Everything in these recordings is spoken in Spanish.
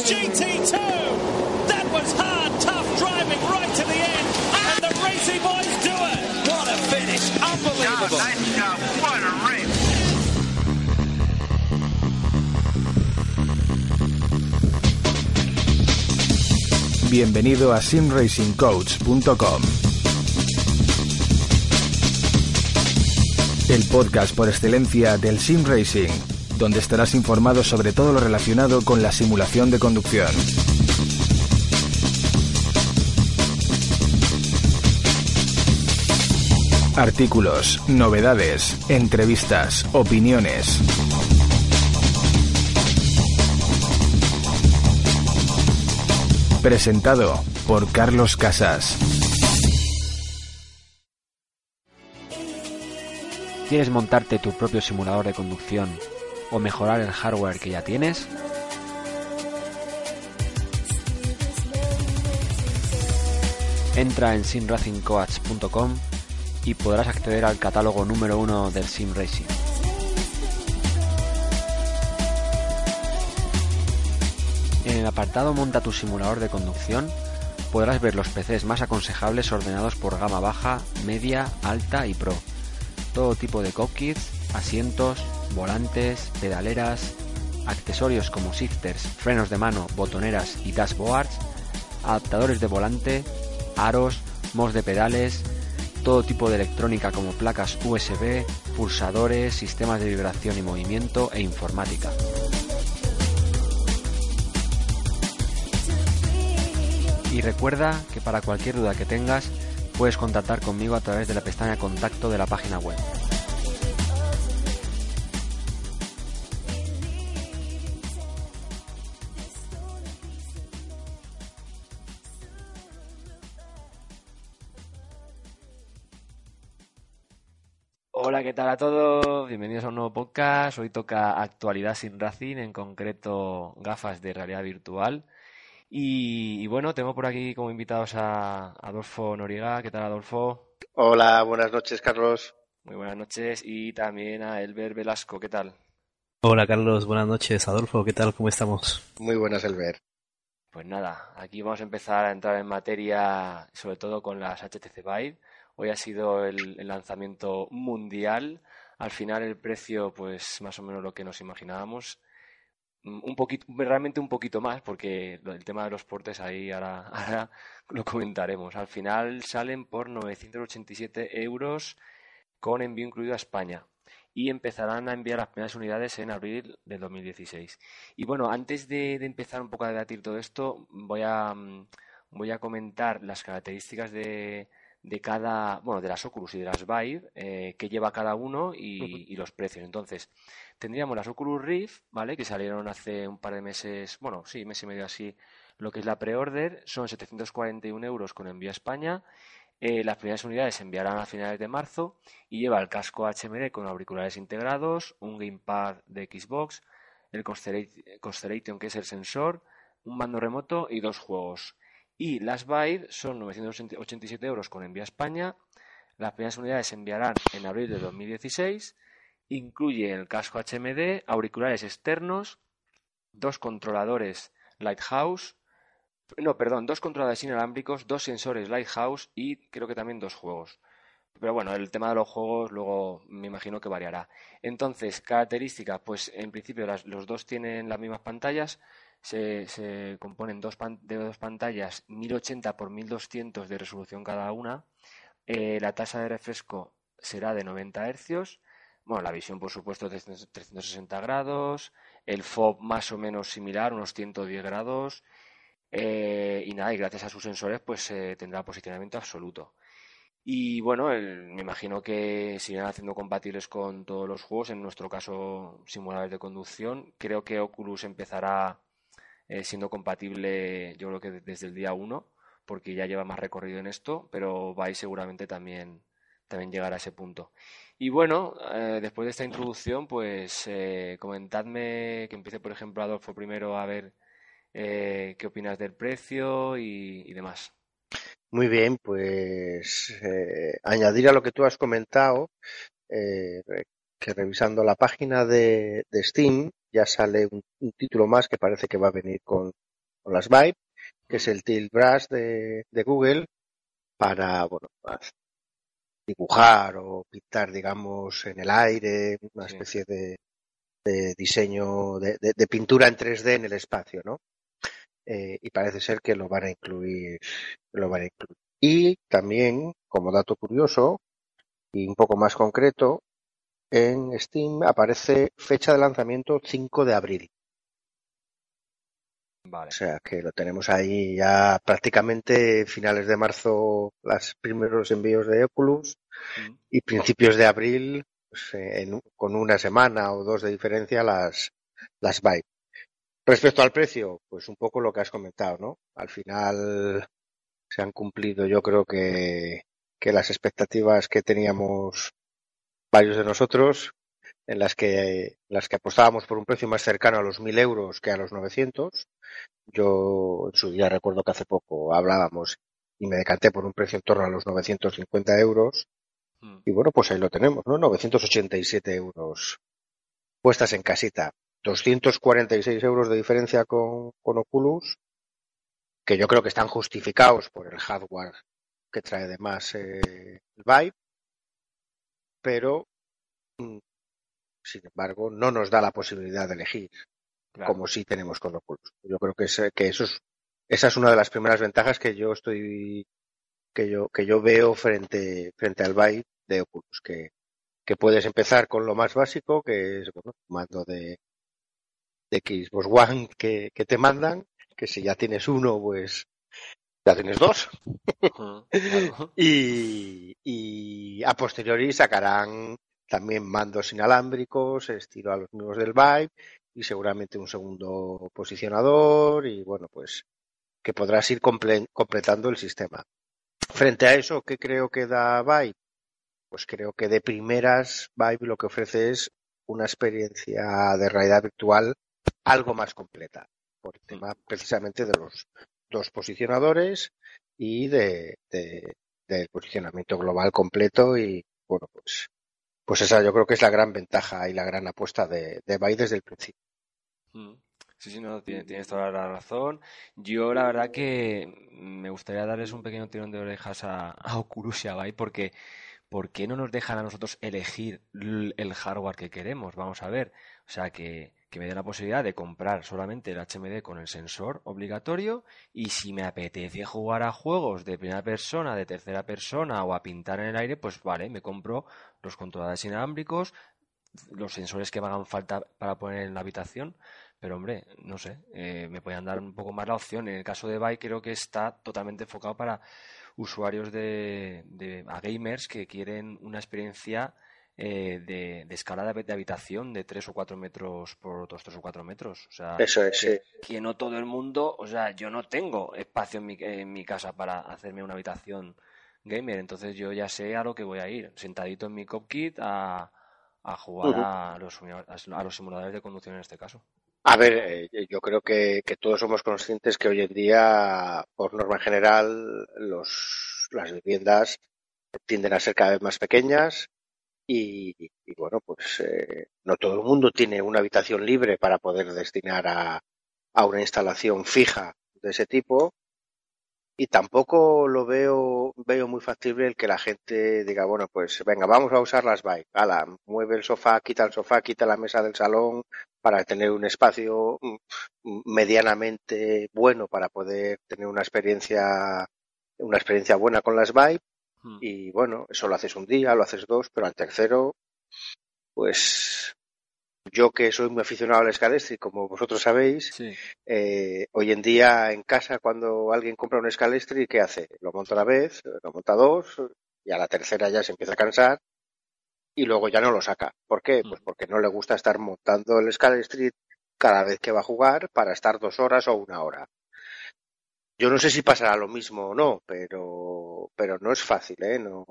Ferrari wins GT2. That was hard, tough driving right to the end. And the Racy boys do it. What a finish. Unbelievable. nice job. What a race. Bienvenido a simracingcoach.com. El podcast por excelencia del sim racing, donde estarás informado sobre todo lo relacionado con la simulación de conducción. Artículos, novedades, entrevistas, opiniones. Presentado por Carlos Casas. ¿Quieres montarte tu propio simulador de conducción o mejorar el hardware que ya tienes? Entra en simracingcoach.com y podrás acceder al catálogo número uno del Sim Racing. En el apartado Monta tu simulador de conducción podrás ver los PCs más aconsejables ordenados por gama baja, media, alta y pro. Todo tipo de cockpits, asientos, volantes, pedaleras, accesorios como shifters, frenos de mano, botoneras y dashboards, adaptadores de volante, aros, mos de pedales, todo tipo de electrónica como placas USB, pulsadores, sistemas de vibración y movimiento e informática. Y recuerda que para cualquier duda que tengas puedes contactar conmigo a través de la pestaña contacto de la página web. Tal a todos? Bienvenidos a un nuevo podcast. Hoy toca actualidad sin Racing, en concreto gafas de realidad virtual. Y, y bueno, tengo por aquí como invitados a Adolfo Noriega. ¿Qué tal, Adolfo? Hola, buenas noches, Carlos. Muy buenas noches. Y también a Elber Velasco. ¿Qué tal? Hola Carlos, buenas noches. Adolfo, ¿qué tal? ¿Cómo estamos? Muy buenas, Elber. Pues nada, aquí vamos a empezar a entrar en materia, sobre todo con las HTC Vive. Hoy ha sido el, lanzamiento mundial. Al final el precio, pues más o menos lo que nos imaginábamos. Mm, Un poquito, realmente un poquito más, porque el tema de los portes ahí ahora, lo comentaremos. Al final salen por 987 euros con envío incluido a España y empezarán a enviar las primeras unidades en abril del 2016. Y bueno, antes de, de empezar un poco a debatir todo esto, voy a, mm, voy a comentar las características de, de cada, bueno, de las Oculus y de las Vive, eh, que lleva cada uno y, y los precios. Entonces, tendríamos las Oculus Rift, ¿vale? Que salieron hace un par de meses, bueno, sí, mes y medio así, lo que es la pre-order, son 741 euros con envío a España. Eh, las primeras unidades se enviarán a finales de marzo y lleva el casco HMD con auriculares integrados, un gamepad de Xbox, el Constellation, que es el sensor, un mando remoto y dos juegos. Y las Vive son 987 euros con envío a España. Las primeras unidades se enviarán en abril de 2016. Incluye el casco HMD, auriculares externos, dos controladores Lighthouse, no, perdón, dos controladores inalámbricos, dos sensores Lighthouse y creo que también dos juegos. Pero bueno, el tema de los juegos luego me imagino que variará. Entonces, características, pues en principio los dos tienen las mismas pantallas, se, componen de dos pantallas 1080 por 1200 de resolución cada una. Eh, la tasa de refresco será de 90 hercios. Bueno, la visión, por supuesto, de 360 grados. El FOV más o menos similar, unos 110 grados. Eh, y nada, y gracias a sus sensores, pues eh, tendrá posicionamiento absoluto. Y bueno, me imagino que se haciendo compatibles con todos los juegos, en nuestro caso simuladores de conducción. Creo que Oculus empezará eh, siendo compatible, yo creo que de- desde el día uno, porque ya lleva más recorrido en esto, pero Vive seguramente también, también llegará a ese punto. Y bueno, eh, después de esta introducción, pues eh, comentadme que empiece, por ejemplo, Adolfo primero a ver qué opinas del precio y, demás. Muy bien, pues añadir a lo que tú has comentado, que revisando la página de, de Steam ya sale un, un título más que parece que va a venir con, con las Vive, que es el Tilt Brush de, de Google para, bueno, dibujar o pintar, digamos, en el aire, una especie de, de diseño de, de- de pintura en 3D en el espacio, ¿no? Eh, y parece ser que lo van a incluir, lo van a incluir. Y también, como dato curioso y un poco más concreto, en Steam aparece fecha de lanzamiento 5 de abril. Vale. O sea que lo tenemos ahí ya prácticamente finales de marzo, los primeros envíos de Oculus Mm. y principios de abril, pues, en con una semana o dos de diferencia, las, las Vive. Respecto al precio, pues un poco lo que has comentado, ¿no? Al final se han cumplido, yo creo que, que las expectativas que teníamos varios de nosotros, en las que, en las que apostábamos por un precio más cercano a los 1.000 euros que a los 900. Yo en su día recuerdo que hace poco hablábamos y me decanté por un precio en torno a los 950 euros. Mm. Y bueno, pues ahí lo tenemos, ¿no? 987 euros puestas en casita. 246 euros de diferencia con, con Oculus, que yo creo que están justificados por el hardware que trae además eh, el Vive, pero mm, sin embargo no nos da la posibilidad de elegir Claro. como sí tenemos con Oculus. Yo creo que, es, que eso es, esa es una de las primeras ventajas que yo estoy que yo que yo veo frente frente al Vive de Oculus que, que puedes empezar con lo más básico que es bueno mando de, de Xbox One que, que te mandan que si ya tienes uno pues ya tienes dos Mm, claro. y, y a posteriori sacarán también mandos inalámbricos estilo a los mismos del Vive y seguramente un segundo posicionador y bueno pues que podrás ir comple- completando el sistema. Frente a eso, ¿qué creo que da Vive? Pues creo que de primeras Vive lo que ofrece es una experiencia de realidad virtual algo más completa, por el tema precisamente de los dos posicionadores y de, posicionamiento global completo y bueno pues pues esa yo creo que es la gran ventaja y la gran apuesta de, de Vive desde el principio. Mm. Sí, sí, no, tiene- tienes toda la razón. Yo la verdad que me gustaría darles un pequeño tirón de orejas a, a Oculus y a Vive porque ¿por qué no nos dejan a nosotros elegir el hardware que queremos? Vamos a ver. O sea, que, que me dé la posibilidad de comprar solamente el HMD con el sensor obligatorio y si me apetece jugar a juegos de primera persona, de tercera persona o a pintar en el aire, pues vale, me compro los controladores inalámbricos, los sensores que me hagan falta para poner en la habitación. Pero hombre, no sé, eh, me podían dar un poco más la opción. En el caso de Vive creo que está totalmente enfocado para usuarios de, de a gamers que quieren una experiencia eh, de, de escala de, habitación de 3 o 4 metros por otros 3 o 4 metros. O sea, Eso es, que, sí. que no todo el mundo, o sea, yo no tengo espacio en mi, en mi casa para hacerme una habitación gamer, entonces yo ya sé a lo que voy a ir, sentadito en mi copkit a, a jugar los, a los simuladores de conducción en este caso. A ver, eh, yo creo que, que todos somos conscientes que hoy en día, por norma general, los, las viviendas tienden a ser cada vez más pequeñas y, bueno, pues eh, no todo el mundo tiene una habitación libre para poder destinar a, una instalación fija de ese tipo y tampoco lo veo, veo muy factible el que la gente diga, bueno, pues venga, vamos a usar las Vive. Ala, mueve el sofá, quita el sofá, quita la mesa del salón para tener un espacio mm, medianamente bueno para poder tener una experiencia, una experiencia buena con las Vive. Hmm. Y bueno, eso lo haces un día, lo haces dos, pero al tercero, pues yo que soy muy aficionado al Scalestri, como vosotros sabéis, Sí, eh, hoy en día en casa cuando alguien compra un Scalestri, ¿qué hace? Lo monta una vez, lo monta dos y a la tercera ya se empieza a cansar y luego ya no lo saca. ¿Por qué? Pues porque no le gusta estar montando el Street cada vez que va a jugar para estar dos horas o una hora. Yo no sé si pasará lo mismo o no, pero, pero no es fácil, ¿eh? No,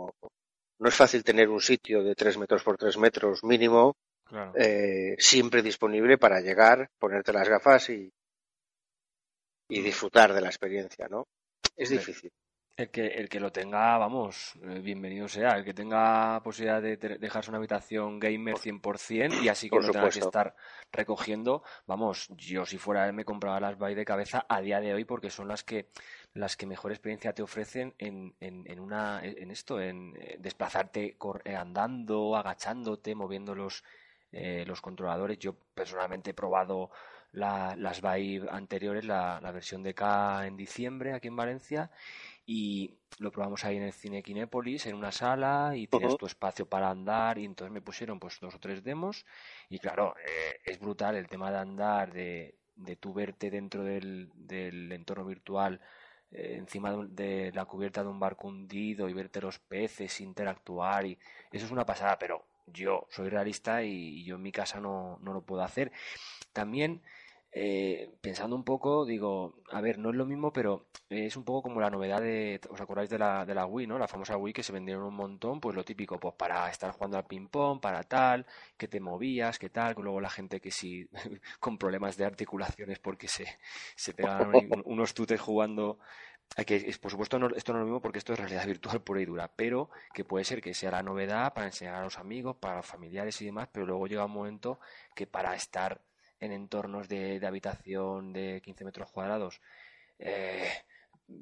no es fácil tener un sitio de tres metros por tres metros mínimo Claro. eh, siempre disponible para llegar, ponerte las gafas y, y disfrutar de la experiencia, ¿no? Es difícil. El que, el que lo tenga, vamos, eh, bienvenido sea. El que tenga posibilidad de dejarse una habitación gamer 100% y así que Por no tenga que estar recogiendo, vamos, yo si fuera él me compraba las Vive de cabeza a día de hoy porque son las que las que mejor experiencia te ofrecen en, en, en una en esto, en eh, desplazarte eh, andando, agachándote, moviendo los eh, los controladores. Yo personalmente he probado la- las Vive anteriores, la, la versión de K en diciembre aquí en Valencia y lo probamos ahí en el cine Kinépolis, en una sala, y tienes tu espacio para andar, y entonces me pusieron pues dos o tres demos, y claro, eh, es brutal el tema de andar, de, de tú verte dentro del, del entorno virtual, eh, encima de la cubierta de un barco hundido, y verte los peces, interactuar, y eso es una pasada, pero yo soy realista y, y yo en mi casa no, no lo puedo hacer. También eh, pensando un poco, digo, a ver, no es lo mismo, pero es un poco como la novedad de, ¿os acordáis de la, de la Wii, ¿no? La famosa Wii que se vendieron un montón, pues lo típico, pues para estar jugando al ping-pong, para tal, que te movías, que tal, luego la gente que sí, con problemas de articulaciones porque se, se unos tutes jugando. a Que por supuesto, esto no es lo mismo porque esto es realidad virtual pura y dura, pero que puede ser que sea la novedad para enseñar a los amigos, para los familiares y demás, pero luego llega un momento que para estar en entornos de, de habitación de 15 metros cuadrados, eh,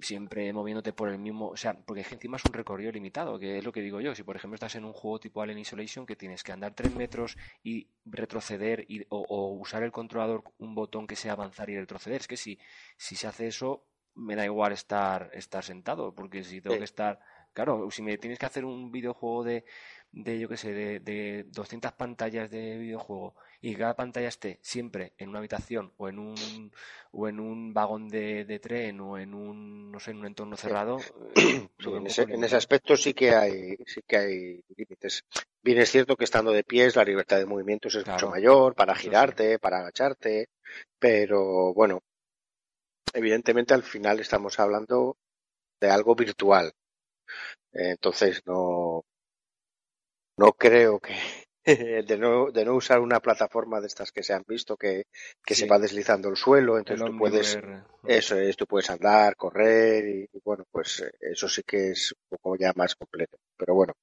siempre moviéndote por el mismo, o sea, porque es que encima es un recorrido limitado, que es lo que digo yo, si por ejemplo estás en un juego tipo Alien Isolation que tienes que andar 3 metros y retroceder y, o, o usar el controlador un botón que sea avanzar y retroceder, es que si, si se hace eso me da igual estar, estar sentado, porque si tengo Sí. que estar, claro, si me tienes que hacer un videojuego de, de yo qué sé, de, de 200 pantallas de videojuego y cada pantalla esté siempre en una habitación o en un o en un vagón de, de tren o en un no sé en un entorno cerrado eh, Sí, veo en ese, en ese aspecto sí que hay, sí que hay límites. Bien es cierto que estando de pies la libertad de movimientos es mucho mayor para sí. girarte, para agacharte, pero bueno, evidentemente al final estamos hablando de algo virtual. Entonces no, no creo que de no, de no usar una plataforma de estas que se han visto que, que se va deslizando el suelo, el entonces tú puedes, eso es, tú puedes andar, correr y, y bueno, pues eh, eso sí que es un poco ya más completo. Pero bueno,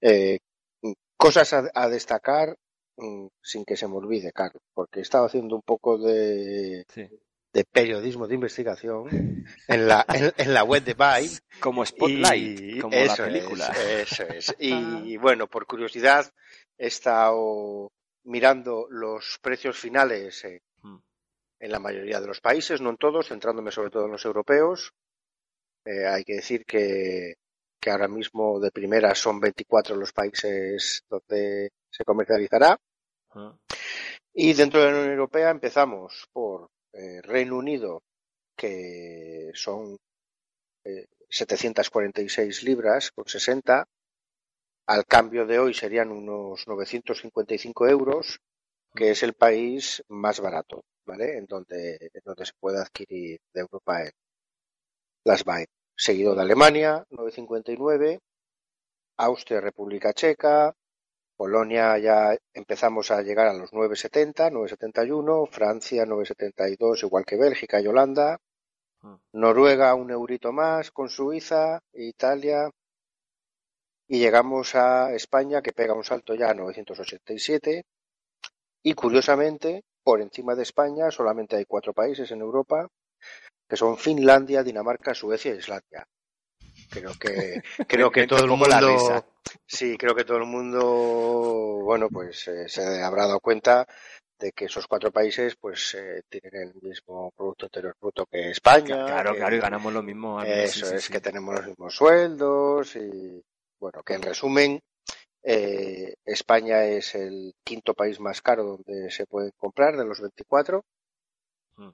eh, mm, cosas a, a destacar mm, sin que se me olvide, Carlos, porque he estado haciendo un poco de, sí. De periodismo de investigación en la, en, en la web de Vibe Como Spotlight, y como la película. es, eso es. Y bueno, por curiosidad he estado mirando los precios finales en, Mm, en la mayoría de los países, no en todos, centrándome sobre todo en los europeos. Eh, hay que decir que, que ahora mismo de primera son 24 los países donde se comercializará. ah, Y dentro de la Unión Europea empezamos por eh, Reino Unido, que son eh, 746 libras con 60. Al cambio de hoy serían unos 955 euros, que es el país más barato, ¿vale? En donde, en donde se puede adquirir de Europa el- las Vive. Seguido de Alemania, 959, Austria, República Checa, Polonia ya empezamos a llegar a los 970, 971, Francia 972, igual que Bélgica y Holanda, mm. Noruega un eurito más con Suiza, Italia y llegamos a España que pega un salto ya a 987 y curiosamente por encima de España solamente hay cuatro países en Europa que son Finlandia, Dinamarca, Suecia e Islandia. Creo que creo que todo el mundo sí creo que todo el mundo bueno pues eh, se habrá dado cuenta de que esos cuatro países pues eh, tienen el mismo producto interior bruto que España Claro, claro, y ganamos lo mismo. eso sí, es sí. que tenemos los mismos sueldos y bueno que en resumen eh, España es el quinto país más caro donde se pueden comprar de los 24 Mm.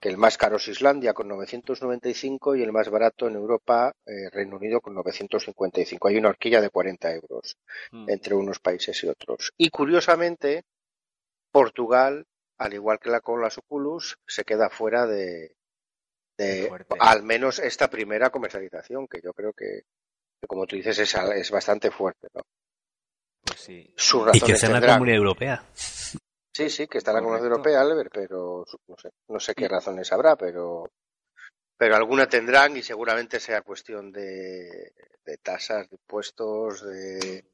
Que el más caro es Islandia con 995 y el más barato en Europa, eh, Reino Unido con 955. Hay una horquilla de 40 euros Mm. entre unos países y otros. Y curiosamente, Portugal, al igual que la con las Oculus, se queda fuera de, de al menos esta primera comercialización, que yo creo que, que como tú dices, es, es bastante fuerte. ¿no? Pues sí. Sus Y que sea tendrán. Comunidad Europea. Sí, sí, que está en la Comunidad Correcto. Europea, Albert, pero no sé, no sé qué razones habrá, pero, pero alguna tendrán y seguramente sea cuestión de, de tasas, de impuestos, de...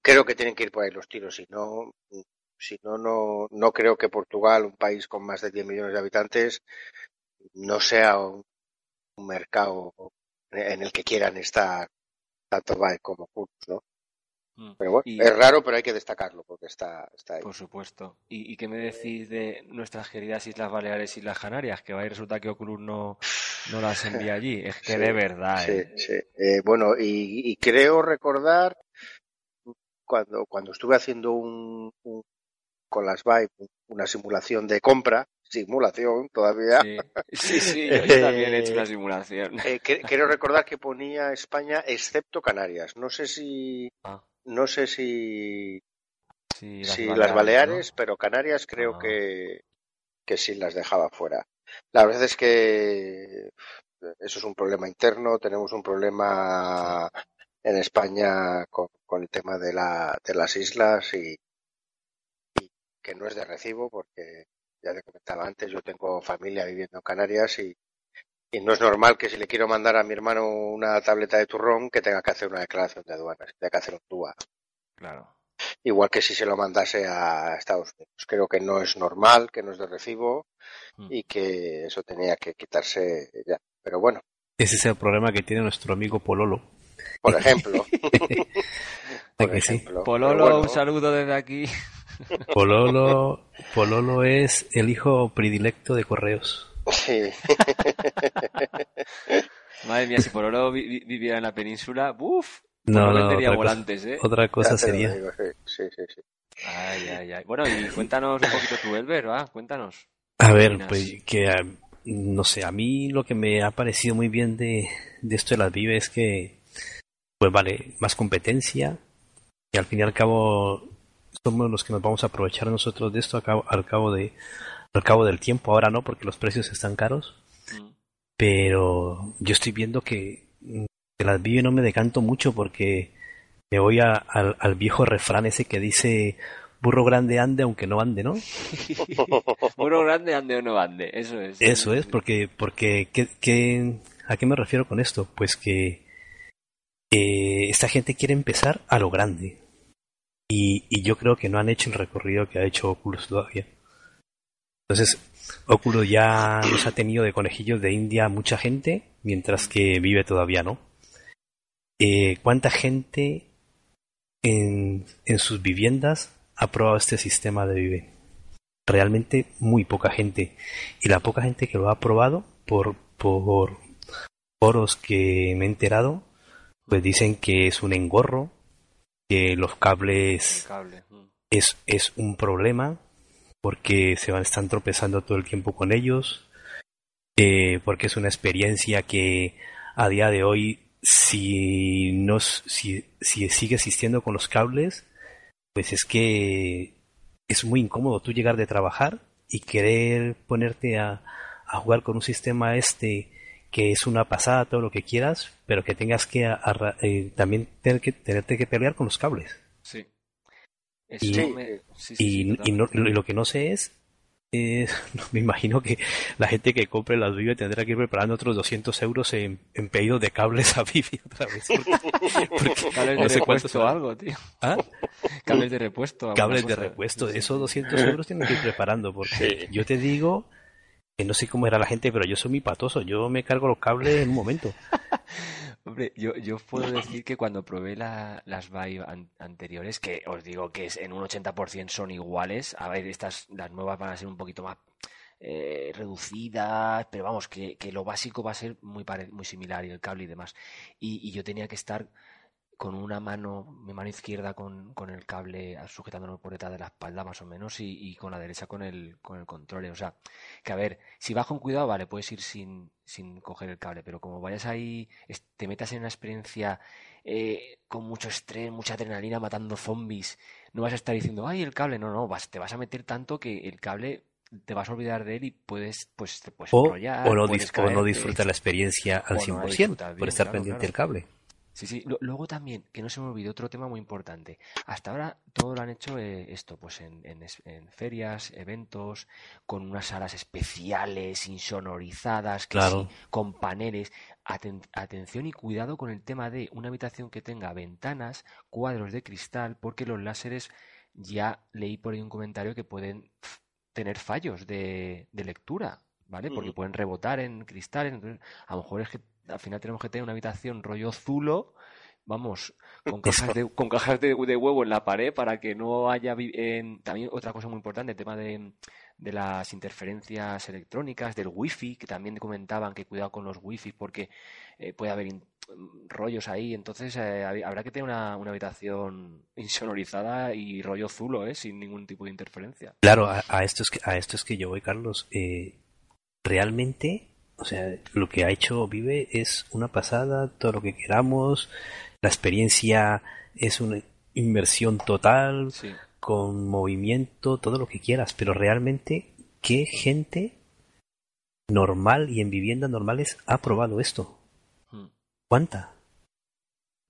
Creo que tienen que ir por ahí los tiros, si no, si no, no, no creo que Portugal, un país con más de 10 millones de habitantes, no sea un, un mercado en el que quieran estar tanto Bae como Curus, ¿no? Mm. Pero bueno, Y- es raro, pero hay que destacarlo porque está, está ahí. Por supuesto. ¿Y, y qué me decís de nuestras queridas Islas Baleares y Islas Canarias? Que va y resulta que Oculus no, no las envía allí. Es que Sí, de verdad, Sí, ¿eh? sí. Eh, bueno, y, y creo recordar cuando, cuando estuve haciendo un, un- con las Vibe una simulación de compra, simulación todavía, Sí, sí, sí, yo, yo también he hecho una simulación. eh, creo recordar que ponía España excepto Canarias. No sé si, Ah, no sé si, sí, si Baleares, las ¿no? Baleares, pero Canarias creo Ah. que, que sí las dejaba fuera. La verdad es que eso es un problema interno, tenemos un problema en España con, con el tema de, la, de las islas y, y que no es de recibo porque ya te comentaba antes, yo tengo familia viviendo en Canarias y, y no es normal que si le quiero mandar a mi hermano una tableta de turrón que tenga que hacer una declaración de aduanas, que tenga que hacer un TUA. Claro. Igual que si se lo mandase a Estados Unidos. Creo que no es normal, que no es de recibo Mm. y que eso tenía que quitarse ya. Pero bueno, Ese es el problema que tiene nuestro amigo Pololo. por ejemplo, ¿A por que sí? ejemplo. Pololo, bueno, un saludo desde aquí. Pololo, Pololo es el hijo predilecto de Correos. Sí. Madre mía, si Pololo vi- vi- viviera en la península, ¡buf! No, no, otra cosa, volantes, ¿eh? otra cosa sería. digo, sí, sí, sí. Ay, ay, ay. Bueno, y cuéntanos un poquito tú, Elber, ¿va? Cuéntanos. A ver, opinas? pues que ah, no sé, a mí lo que me ha parecido muy bien de, de esto de las Vive es que, pues vale, más competencia y al fin y al cabo somos los que nos vamos a aprovechar nosotros de esto al cabo, al cabo de al cabo del tiempo. Ahora no, porque los precios están caros, Mm. pero yo estoy viendo que de las Vive no me decanto mucho porque me voy a- al, al viejo refrán ese que dice burro grande ande aunque no ande, ¿no? Uno grande, ande o no ande. Eso es. Eso es, porque, porque ¿qué, qué- a qué me refiero con esto? Pues que eh, esta gente quiere empezar a lo grande. Y, y yo creo que no han hecho el recorrido que ha hecho Oculus todavía. Entonces, Oculus ya nos ha tenido de conejillos de India mucha gente, mientras que vive todavía, ¿no? Eh, ¿Cuánta gente en, en sus viviendas ha probado este sistema de Vive? Realmente muy poca gente. Y la poca gente que lo ha probado, por, por foros que me he enterado, pues dicen que es un engorro, que los cables cable. mm. es, es un problema, porque se van están tropezando todo el tiempo con ellos, eh, porque es una experiencia que a día de hoy, si, no, s- si, si sigue existiendo con los cables, pues es que es muy incómodo tú llegar de trabajar y querer ponerte a, jugar con un sistema este que es una pasada, todo lo que quieras, pero que tengas que eh, también tener que, tenerte que pelear con los cables. Sí. Eso Y- me... sí, sí, sí, Y, y, no- y lo que no sé es, eh, no, me imagino que la gente que compre las Vive tendrá que ir preparando otros 200 euros en, en pedidos de cables a Vivi otra vez. Porque, porque Cables no de sé cuánto repuesto algo, tío. ¿Ah? Cables de repuesto. Cables de repuesto, esos sí. 200 euros tienen que ir preparando, porque yo te digo, que no sé cómo era la gente, pero yo soy muy patoso, yo me cargo los cables en un momento. Hombre, yo, yo puedo decir que cuando probé la- las Vive an- anteriores, que os digo que es, en un 80% son iguales, a ver, estas, las nuevas van a ser un poquito más eh, reducidas, pero vamos, que, que lo básico va a ser muy, pare- muy similar y el cable y demás. Y, y yo tenía que estar con una mano, mi mano izquierda con, con el cable sujetándolo por detrás de la espalda más o menos y, y con la derecha con el, con el control. O sea, que a ver, si vas con cuidado, vale, puedes ir sin, sin coger el cable, pero como vayas ahí, te metas en una experiencia eh, con mucho estrés, mucha adrenalina, matando zombies, no vas a estar diciendo, ay, el cable, no, no, vas, te vas a meter tanto que el cable te vas a olvidar de él y puedes, pues, te puedes O, enrollar, o no, dis- o no disfrutar la experiencia al O no 100% la disfrutas por estar claro, pendiente del claro. cable. Sí, sí. Lo- Luego también, que no se me olvide, otro tema muy importante. Hasta ahora todo lo han hecho eh, esto, pues en, en es- en ferias, eventos, con unas salas especiales, insonorizadas, que Claro. sí, con paneles. Aten- atención y cuidado con el tema de una habitación que tenga ventanas, cuadros de cristal, porque los láseres ya leí por ahí un comentario que pueden tener fallos de, de lectura, ¿vale? Porque pueden rebotar en cristales. Entonces, a lo mejor es que al final tenemos que tener una habitación rollo zulo, vamos, con cajas de, con cajas de, de huevo en la pared para que no haya... en- también otra cosa muy importante, el tema de, de las interferencias electrónicas, del wifi, que también comentaban que cuidado con los wifi porque eh, puede haber rollos ahí, entonces eh, hab- habrá que tener una, una habitación insonorizada y rollo zulo, ¿eh? Sin ningún tipo de interferencia. Claro, a, a esto es que, a esto es que yo voy, Carlos. Eh, realmente, o sea, lo que ha hecho Vive es una pasada, todo lo que queramos, la experiencia es una inmersión total, Sí. con movimiento, todo lo que quieras, pero realmente, ¿qué gente normal y en viviendas normales ha probado esto? Mm. ¿Cuánta?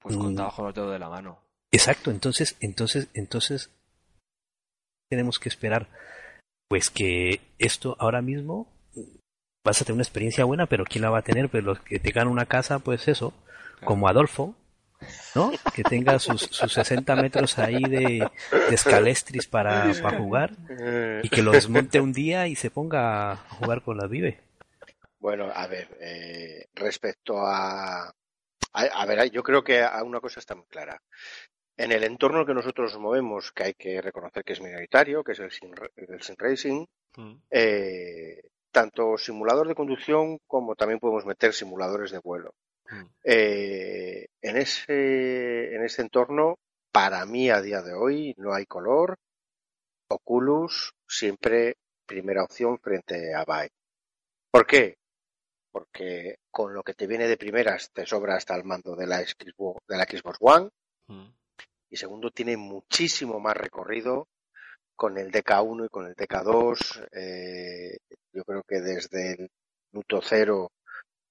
Pues Mm. con los dedos de la mano. Exacto, entonces, entonces, entonces tenemos que esperar, pues que esto ahora mismo vas a tener una experiencia buena, pero quién la va a tener, pues los que tengan una casa, pues eso, como Adolfo, ¿no? Que tenga sus, sus 60 metros ahí de, de escalestris para, para jugar y que lo desmonte un día y se ponga a jugar con la Vive. Bueno, a ver, eh, respecto a, a, a ver, yo creo que a una cosa está muy clara. En el entorno que nosotros movemos, que hay que reconocer que es minoritario, que es el sim, el sim racing, Mm. eh, tanto simulador de conducción como también podemos meter simuladores de vuelo. Mm. Eh, en ese, en ese entorno, para mí a día de hoy no hay color. Oculus siempre primera opción frente a Vive. ¿Por qué? Porque con lo que te viene de primeras te sobra hasta el mando de la Xbox, de la Xbox One Mm. y segundo tiene muchísimo más recorrido con el DK1 y con el DK2. eh, yo creo que desde el minuto cero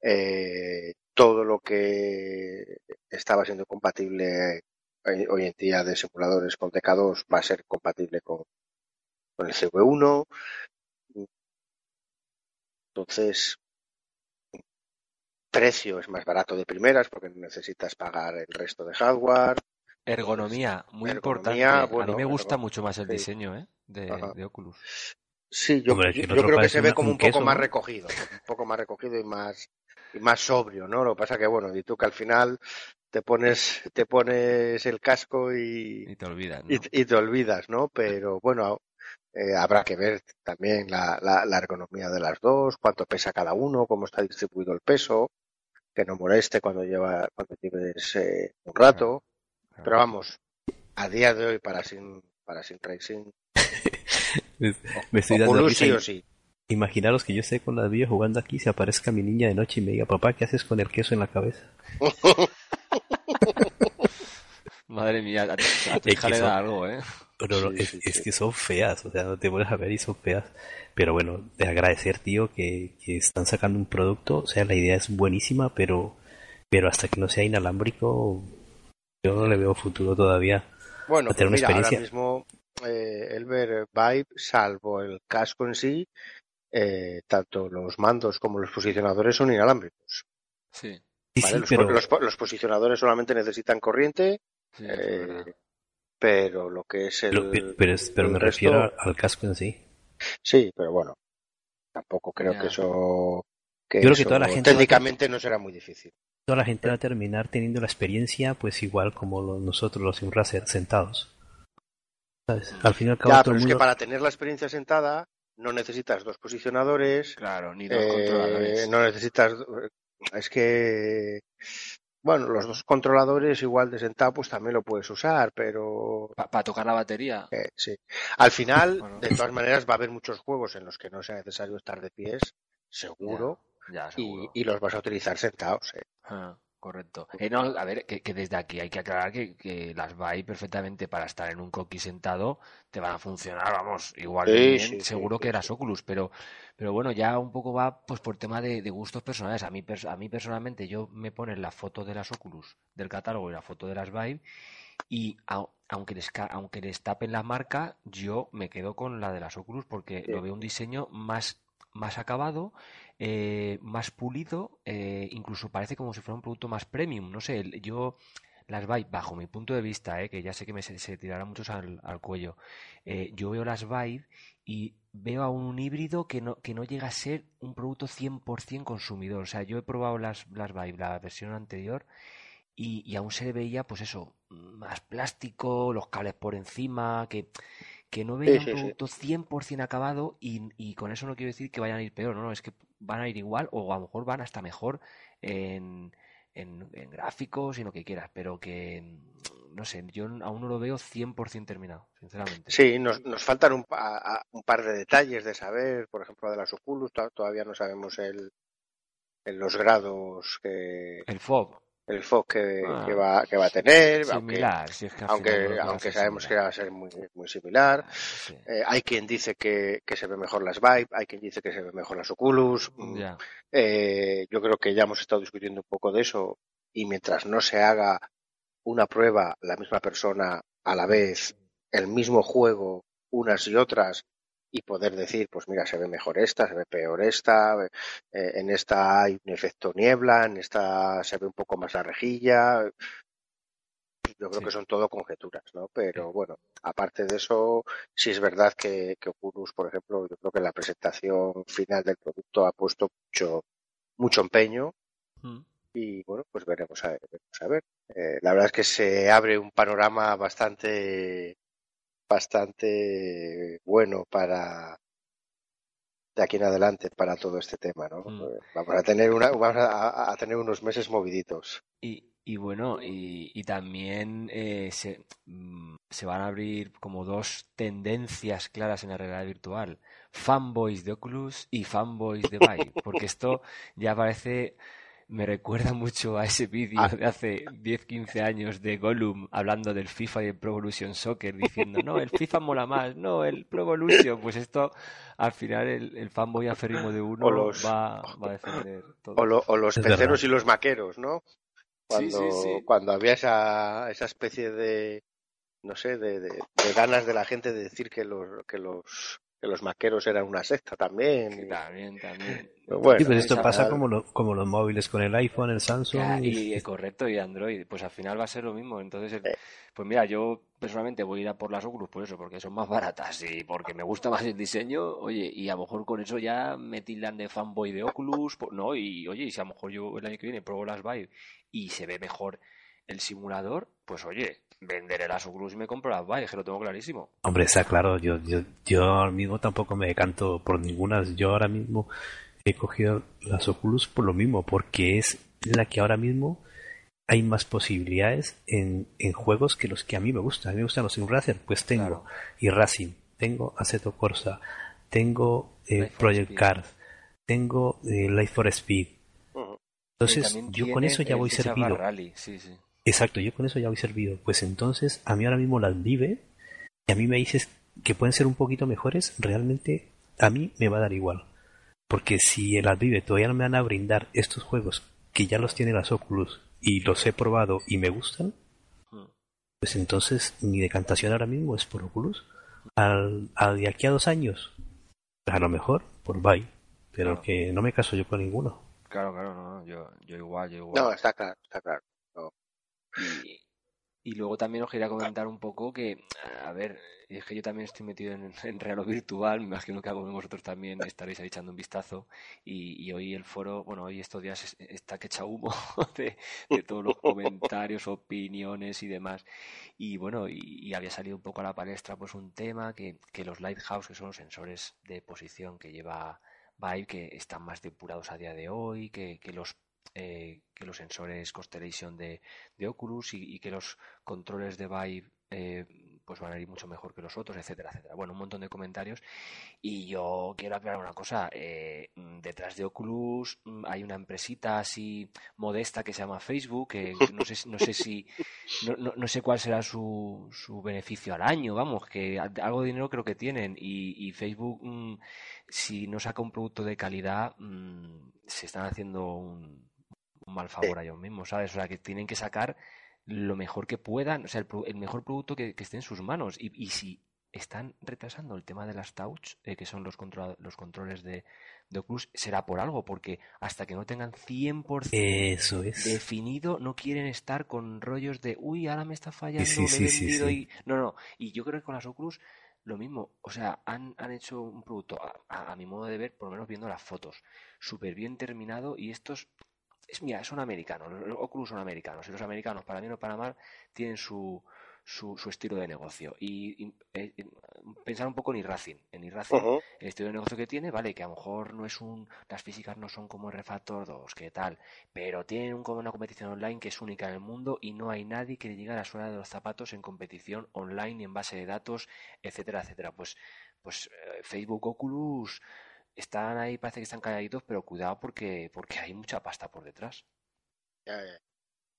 eh, todo lo que estaba siendo compatible hoy hoy en día de simuladores con DK2 va a ser compatible con, con el CV1. Entonces, precio es más barato de primeras porque no necesitas pagar el resto de hardware. Ergonomía, muy Ergonomía, importante. bueno, a mí me gusta mucho más el sí. diseño ¿eh? de, de Oculus. Sí, yo, Hombre, yo creo que se ve como un un poco queso, más ¿no? recogido, un poco más recogido y más y más sobrio, ¿no? Lo que pasa que bueno, y tú que al final te pones te pones el casco y, Y te olvidas, y, ¿no? y te olvidas, ¿no? Pero bueno, eh, habrá que ver también la, la, la ergonomía de las dos, cuánto pesa cada uno, cómo está distribuido el peso, que no moleste cuando lleva cuando lleves eh, un rato. Pero vamos, a día de hoy para sin para sin racing, Me estoy dando sí y- o sí. Imaginaros que yo esté con las vías jugando aquí, se aparezca mi niña de noche y me diga, papá, ¿qué haces con el queso en la cabeza? Madre mía, a, a tu hija le son- da algo, ¿eh? Pero no, Sí, es, sí, es sí. que son feas, o sea, no te pones a ver y son feas. Pero bueno, de agradecer, tío, que, que están sacando un producto, o sea, la idea es buenísima, pero, pero hasta que no sea inalámbrico, yo no le veo futuro todavía. Bueno, a tener pues una mira, ahora mismo eh, el ver Vibe, salvo el casco en sí, eh, tanto los mandos como los posicionadores son inalámbricos. Sí, Sí, ¿vale? sí, los, pero, los- los posicionadores solamente necesitan corriente, sí, eh, pero lo que es el. lo- pero, es- pero el me resto- refiero al, casco en sí. Sí, pero bueno, tampoco creo que eso. Que Yo creo que eso toda la gente va a- técnicamente no será muy difícil. Toda la gente va a terminar teniendo la experiencia, pues igual como lo- nosotros los Simracer sentados. ¿Sabes? Al fin y al cabo, Ya, pero es que para tener la experiencia sentada no necesitas dos posicionadores, Claro, ni dos eh, controladores. no necesitas. Es que Bueno, los dos controladores igual de sentado pues también lo puedes usar, pero Para tocar la batería. eh, sí. Al final, Bueno. de todas maneras, va a haber muchos juegos en los que no sea necesario estar de pies, seguro, Ya, y, los vas a utilizar sentados. eh. Ah, correcto. Eh, no, a ver, que, que desde aquí hay que aclarar que, que las VAI perfectamente para estar en un coquí sentado te van a funcionar, vamos, igual Sí, bien, sí, seguro sí, que sí. Oculus, pero, pero bueno, ya un poco va pues por tema de, de gustos personales. A mí, a mí personalmente, yo me ponen la foto de las Oculus del catálogo y la foto de las Vive y au- aunque les, aunque les tapen la marca, yo me quedo con la de las Oculus porque lo veo un diseño más, más acabado, eh, más pulido, eh, incluso parece como si fuera un producto más premium. No sé, yo las Vive, bajo mi punto de vista, eh, que ya sé que me se, tirarán muchos al, cuello, yo veo las Vive y veo a un híbrido que no, que no llega a ser un producto 100% consumidor. O sea, yo he probado las, las Vive, la versión anterior, y, aún se veía, pues eso, más plástico, los cables por encima, que, que no veía sí, un sí. producto 100% acabado y, y con eso no quiero decir que vayan a ir peor, no, no, es que van a ir igual o a lo mejor van hasta mejor en, en, en gráficos y lo que quieras, pero que, mm, no sé, yo aún no lo veo 100% terminado, sinceramente. Sí, nos, nos faltan un, a- un par de detalles de saber, por ejemplo, de las Oculus, to- todavía no sabemos el, en los grados que El FOB, el FOC que, Ah, que va, que va a tener, aunque, similar, si es que al aunque, aunque sabemos que va a ser muy, muy similar. Ah, sí. Eh, hay quien dice que, que se ve mejor las Vive, hay quien dice que se ve mejor las Oculus. Mm, eh, yo creo que ya hemos estado discutiendo un poco de eso y mientras no se haga una prueba la misma persona a la vez, el mismo juego, unas y otras, y poder decir, pues mira, se ve mejor esta, se ve peor esta, eh, en esta hay un efecto niebla, en esta se ve un poco más la rejilla. Yo creo Sí. que son todo conjeturas, ¿no? Pero bueno, aparte de eso, sí es verdad que, que Oculus, por ejemplo, yo creo que en la presentación final del producto ha puesto mucho, mucho empeño Mm. y bueno, pues veremos a ver. veremos a ver. Eh, la verdad es que se abre un panorama bastante, bastante bueno para de aquí en adelante para todo este tema, ¿no? Mm. Eh, Vamos a tener una, vamos a, a tener unos meses moviditos. Y, y bueno, y, y también eh, se, mm, se van a abrir como dos tendencias claras en la realidad virtual. Fanboys de Oculus y fanboys de Vive. Porque esto ya parece, me recuerda mucho a ese vídeo Ah. de hace 10, 15 años de Gollum hablando del FIFA y el Pro Evolution Soccer diciendo, no, el FIFA mola más, no, el Pro Evolution. Pues esto, al final, el, el fanboy aférrimo de uno los- va, va a defender todo. O, lo- o los Es peceros verdad. y los maqueros, ¿no? Sí, Cuando, sí, sí. cuando había esa, esa especie de, no sé, de, de, de ganas de la gente de decir que los, que los, que los maqueros eran una secta también. Y- También, también. Bueno, Sí, pues esto pasa como, lo- como los móviles con el iPhone, el Samsung. Ya, y- y, eh, correcto, y Android, pues al final va a ser lo mismo. Entonces, el- Eh. pues mira, yo personalmente voy a ir a por las Oculus por eso, porque son más baratas y porque me gusta más el diseño. Oye, y a lo mejor con eso ya me tildan de fanboy de Oculus, ¿no? Y oye, y si a lo mejor yo el año que viene pruebo las Vive y se ve mejor el simulador, pues oye, venderé las Oculus y me compro las Vive, que lo tengo clarísimo. Hombre, está claro, yo, yo, yo ahora mismo tampoco me decanto por ninguna. Yo ahora mismo he cogido las Oculus por lo mismo, porque es la que ahora mismo hay más posibilidades en, en juegos que los que a mí me gustan. A mí me gustan los Sim Racer, pues tengo Claro. y Racing, tengo Assetto Corsa, tengo eh, Project. Cars, tengo eh, Life for Speed. Entonces, yo con eso ya voy servido. Rally, sí, sí. Exacto, yo con eso ya voy servido. Pues entonces, a mí ahora mismo las vive y a mí me dices que pueden ser un poquito mejores, realmente a mí me va a dar igual. Porque si en las vive todavía no me van a brindar estos juegos que ya los tiene las Oculus y los he probado y me gustan, Mm. pues entonces mi decantación ahora mismo es por Oculus. Al, a de aquí a dos años, a lo mejor por Bye, pero Claro. que no me caso yo con ninguno. Claro, claro, no, no, yo, yo igual, yo igual. No, está claro, está claro. Y, y luego también os quería comentar un poco que, a ver, es que yo también estoy metido en, en Realo Virtual, me imagino que algunos de vosotros también estaréis ahí echando un vistazo. Y, y hoy el foro, bueno, hoy estos días es- está que echa humo de, de todos los comentarios, opiniones y demás. Y bueno, y, y había salido un poco a la palestra pues un tema que, que los Lighthouse, que son los sensores de posición que lleva Vive, que están más depurados a día de hoy, que, que los eh, que los sensores Constellation de, de Oculus y, y que los controles de Vive eh, pues van a ir mucho mejor que los otros, etcétera, etcétera. Bueno, un montón de comentarios. Y yo quiero aclarar una cosa. eh, detrás de Oculus mm, hay una empresita así modesta que se llama Facebook, que no sé, no sé si, no, no- no sé cuál será su, su beneficio al año, vamos, que algo de dinero creo que tienen. Y, y Facebook, mm, si no saca un producto de calidad, mm, se están haciendo un, un mal favor a ellos mismos, ¿sabes? O sea, que tienen que sacar lo mejor que puedan, o sea, el, el mejor producto que, que esté en sus manos. Y, y si están retrasando el tema de las touch, eh, que son los, los controles de, de Oculus, será por algo, porque hasta que no tengan 100% Eso es. definido, no quieren estar con rollos de, uy, ahora me está fallando, sí, me he vendido y... No, no, y yo creo que con las Oculus lo mismo, o sea, han, han hecho un producto, a, a- a mi modo de ver, por lo menos viendo las fotos, súper bien terminado y estos, es, mira, son americanos, los Oculus son americanos y los americanos, para bien o para mal, tienen su, su, su estilo de negocio. Y, y, eh, pensar un poco en iRacing, en iRacing el estilo de negocio que tiene, vale, que a lo mejor no es un, las físicas no son como Refactor 2, que tal, pero tienen un- como una competición online que es única en el mundo y no hay nadie que le llegue a la suela de los zapatos en competición online y en base de datos, etcétera, etcétera. Pues, pues eh, Facebook, Oculus están ahí, parece que están calladitos, pero cuidado porque, porque hay mucha pasta por detrás. Ya, ya.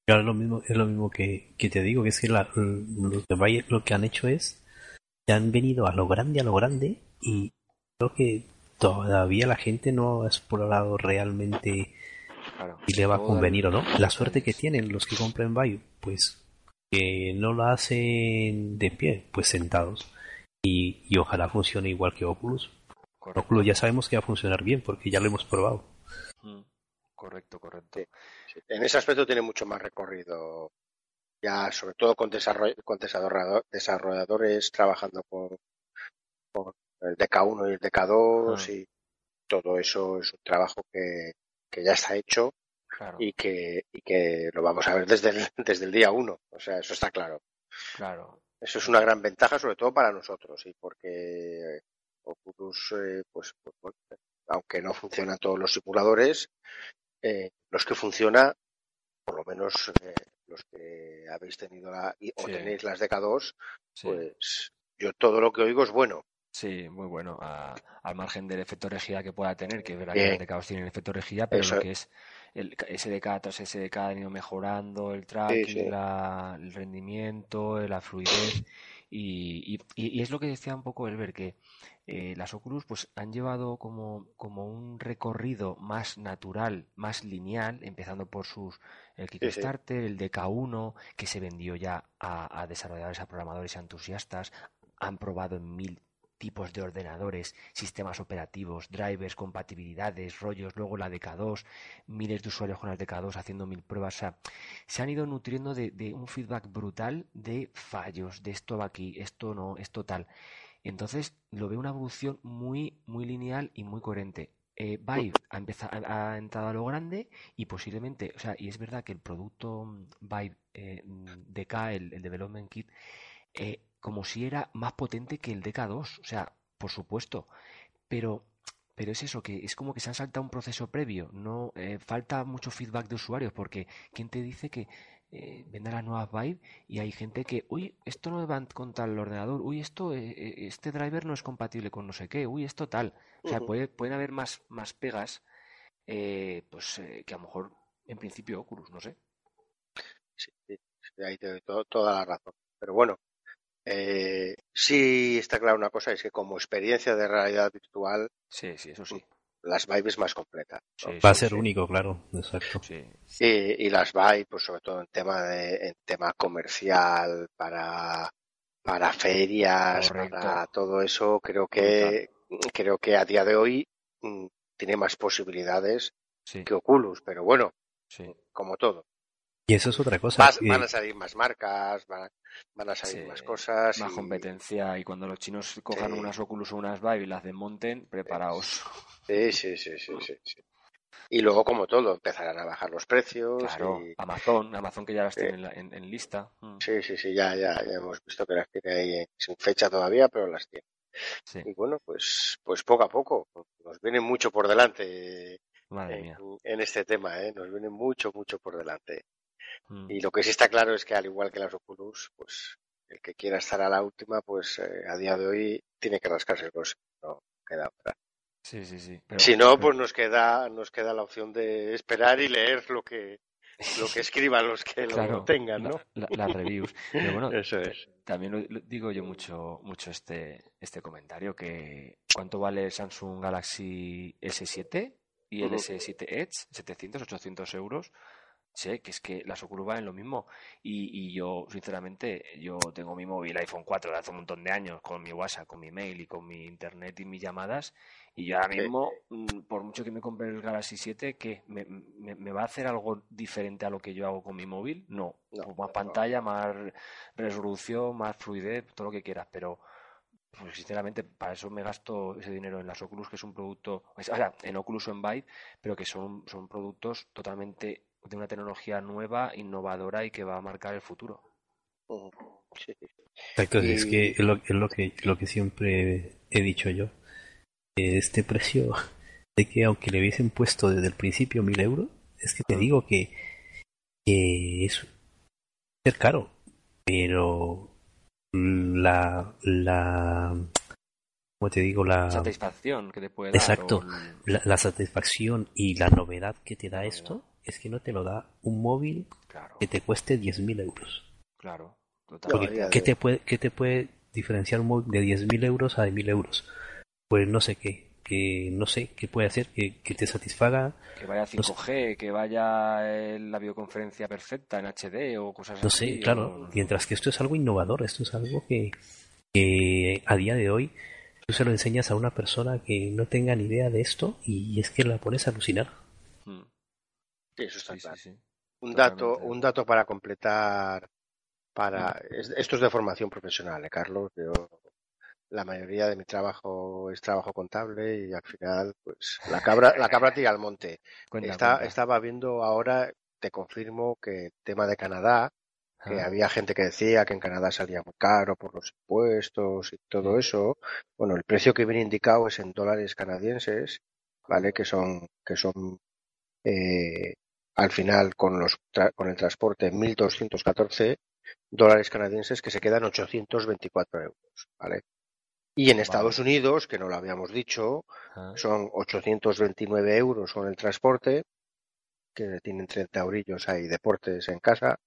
Claro, es lo mismo, es lo mismo que, que te digo, que es que la- lo, que vaya- lo que han hecho es que han venido a lo grande, a lo grande, y creo que todavía la gente no ha explorado realmente Claro, si le va a convenir o no. La suerte que tienen los que compren Vive, pues que no lo hacen de pie, pues sentados. Y, y ojalá funcione igual que Oculus. Correcto. Oculus ya sabemos que va a funcionar bien porque ya lo hemos probado. Mm, Correcto, correcto. Sí, En ese aspecto tiene mucho más recorrido. Ya, sobre todo con, desarroll- con desarrollador- desarrolladores trabajando con, con el DK1 y el DK2 Ah. y todo eso es un trabajo que, que ya está hecho Claro, y que, y que lo vamos a ver desde el, desde el día uno. O sea, eso está claro. claro. Eso es una gran ventaja, sobre todo para nosotros, y porque Oculus, eh, pues, pues, aunque no funcionan todos los simuladores, eh, los que funciona, por lo menos eh, los que habéis tenido la, y- o Sí. tenéis las DK2, Sí. pues yo todo lo que oigo es bueno. Sí, muy bueno. A- al margen del efecto regida que pueda tener, que es verdad Bien. que los DKs tienen efecto regida, pero Eso. lo que es el SDK tras SDK han ido mejorando el tracking, sí. la- el rendimiento, la fluidez. Y, y- y- es lo que decía un poco Elber, que eh, las Oculus pues han llevado como, como un recorrido más natural, más lineal, empezando por sus el Kickstarter, el DK1, que se vendió ya a, a desarrolladores, a programadores y a entusiastas, han probado en mil tipos de ordenadores, sistemas operativos, drivers, compatibilidades, rollos, luego la DK2, miles de usuarios con las DK2 haciendo mil pruebas, o sea, se han ido nutriendo de, de un feedback brutal de fallos, de esto va aquí, esto no, esto tal. Entonces lo veo una evolución muy, muy lineal y muy coherente. Eh, Vive ha, empezado, ha, ha entrado a lo grande y posiblemente, o sea, y es verdad que el producto mm, Vive eh, mm, DK, el, el Development Kit, eh, como si era más potente que el DK2, o sea, por supuesto, pero, pero es eso, que es como que se han saltado un proceso previo, no eh, falta mucho feedback de usuarios, porque ¿quién te dice que eh, vendrán las nuevas Vive y hay gente que, uy, esto no va con tal ordenador, uy, esto, eh, eh, este driver no es compatible con no sé qué, uy, esto tal, o sea, puede, pueden haber más, más pegas, eh, pues que a lo mejor en principio Oculus, no sé. Sí, ahí te doy to- toda la razón. Pero bueno, eh, sí está claro una cosa, es que como experiencia de realidad virtual, Sí, sí, eso sí. las Vive es más completa. Sí, Va a ser sí. único, claro. Exacto. Sí, Y, y las Vive, pues sobre todo en tema de, en tema comercial, para, para ferias, Correcto. para todo eso, creo que, creo que a día de hoy mm, tiene más posibilidades sí, que Oculus, pero bueno, sí. como todo. Y eso es otra cosa. Vas- que- van a salir más marcas, van a, van a salir Sí, más cosas. Más y- competencia y cuando los chinos cojan Sí. unas Oculus o unas Vive y las desmonten, preparaos. Sí, sí, sí, sí, sí, sí. Y luego, como todo, empezarán a bajar los precios. Claro, y- Amazon, Amazon que ya las Sí. tiene en, la- en- en lista. Mm, Sí, sí, sí, ya, ya, ya hemos visto que las tiene ahí eh, sin fecha todavía, pero las tiene. Sí, Y bueno, pues, pues poco a poco. Nos viene mucho por delante. Madre en, mía. en este tema, ¿eh? Nos viene mucho, mucho por delante. Mm. Y lo que sí está claro es que al igual que las Oculus, pues el que quiera estar a la última, pues eh, a día de hoy tiene que rascarse el bolsillo, no queda otra. Sí, sí, sí. Pero, si no, pero- pues nos queda, nos queda la opción de esperar y leer lo que, lo que escriban los que claro, lo tengan, ¿no? la- las reviews. Pero bueno, Eso es. también lo, lo digo yo mucho, mucho este, este comentario, que ¿cuánto vale el Samsung Galaxy S7 y el Ujú. S7 Edge? 700, 800 euros. Sé que es que las Oculus valen lo mismo. Y, y yo, sinceramente, yo tengo mi móvil iPhone 4 de hace un montón de años, con mi WhatsApp, con mi mail y con mi internet y mis llamadas. Y yo ahora mismo, mm, por mucho que me compre el Galaxy 7, ¿qué? ¿Me, me, me va a hacer algo diferente a lo que yo hago con mi móvil? No. No, Pues más no. pantalla, más resolución, más fluidez, todo lo que quieras, pero pues, sinceramente para eso me gasto ese dinero en las Oculus, que es un producto, o sea, en Oculus o en Vive, pero que son, son productos totalmente de una tecnología nueva, innovadora y que va a marcar el futuro. Sí. Exacto, es que es lo, es lo que lo que siempre he dicho yo. Este precio de que aunque le hubiesen puesto desde el principio mil euros, es que te digo que, que es ser caro, pero la la como te digo la Satisfacción que te puede dar. Exacto. el- la, la satisfacción y la novedad que te da esto es que no te lo da un móvil Claro, que te cueste 10.000 euros. claro. No, Totalmente. Porque, ¿qué de- te puede, qué te puede diferenciar un móvil de 10.000 euros a de 1.000 euros? Pues no sé qué, que no sé qué puede hacer que, que te satisfaga, Que vaya No sé. 5G, que vaya eh, la videoconferencia perfecta en HD o cosas no así. sé, claro, o- mientras que esto es algo innovador, esto es algo que, que a día de hoy tú se lo enseñas a una persona que no tenga ni idea de esto y es que la pones a alucinar. Sí, eso está Sí, sí, claro. sí. Un Totalmente. dato, un dato para completar, para es- esto es de formación profesional, ¿eh, Carlos. Yo la mayoría de mi trabajo es trabajo contable y al final, pues la cabra, la cabra tira al monte. Cuenta, Está- cuenta. Estaba viendo ahora, te confirmo que el tema de Canadá, que Ah, había gente que decía que en Canadá salía muy caro por los impuestos y todo eso. Bueno, el precio que viene indicado es en dólares canadienses, ¿vale? Que son, que son eh, al final con los tra- con el transporte 1.214 dólares canadienses que se quedan 824 euros, ¿vale? Y en Estados Unidos, que no lo habíamos dicho, ah, son 829 euros con el transporte, que tienen 30 eurillos ahí deportes en casa,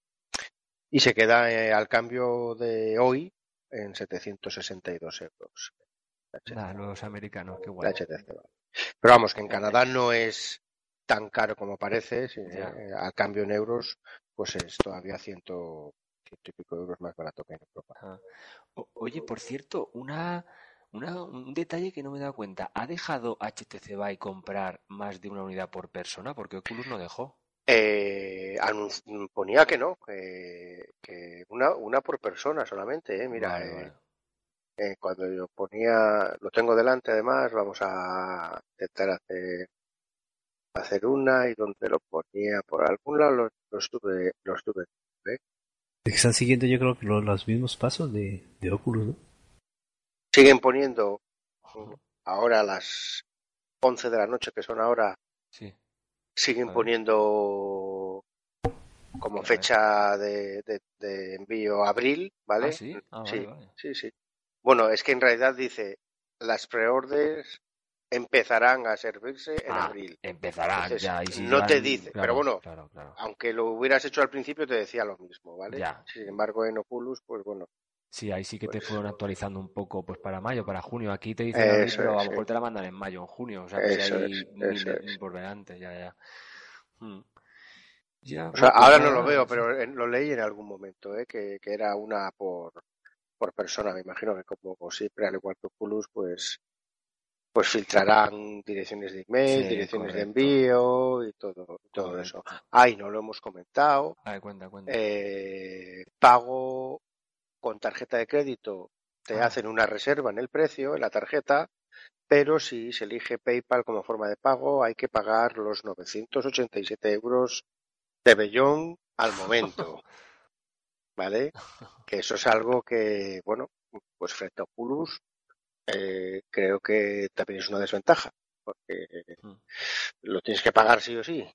y se queda eh, al cambio de hoy en 762 euros. Nada, los americanos, qué guay. Pero vamos, que en Canadá no es tan caro como parece, si, eh, al cambio en euros, pues es todavía ciento, ciento y pico euros más barato que en Europa. O- oye, por cierto, una, una- un detalle que no me he dado cuenta. ¿Ha dejado HTC Vive comprar más de una unidad por persona? Porque Oculus no dejó. Eh, ponía que no, que, que una, una por persona solamente, eh. Mira, Vale, vale. eh, cuando yo ponía, lo tengo delante además, vamos a intentar hacer, hacer una y donde lo ponía por algún lado lo, lo estuve, lo estuve. Están siguiendo yo creo que lo- los mismos pasos de, de Oculus, ¿no? Siguen poniendo ahora a las 11 de la noche, que son ahora, Sí. siguen poniendo como fecha de, de- de envío abril, ¿vale? Ah, sí. Ah, Sí, vale, vale. sí, sí. Bueno, es que en realidad dice, las preorders empezarán a servirse en Ah, abril. Empezarán Entonces, ya. y si no te dice, claro, pero bueno, Claro, claro. Aunque lo hubieras hecho al principio, te decía lo mismo, ¿vale? Ya. Sin embargo, en Oculus, pues bueno, Sí, ahí sí que te Pues- fueron actualizando un poco, pues para mayo, para junio. Aquí te dicen abril, pero a lo sí. mejor te la mandan en mayo, en junio. O sea, que si Eso hay es, mil eso es. por delante, ya, ya. Hmm. Ya, o sea, pues ahora no lo veo, pero en- lo leí en algún momento, ¿eh? Que, que era una por, por persona. Me imagino que como siempre, al igual que Oculus, pues pues filtrarán direcciones de email, Sí, direcciones de envío y todo, todo Correcto. eso. Ay, no lo hemos comentado. A ver, cuenta, cuenta. Eh, pago con tarjeta de crédito. Te Ah. hacen una reserva en el precio, en la tarjeta, pero si se elige PayPal como forma de pago, hay que pagar los 987 euros de Bellón al momento. ¿Vale? Que eso es algo que, bueno, pues frente a Oculus, eh, creo que también es una desventaja. Porque Mm. lo tienes que pagar sí o sí.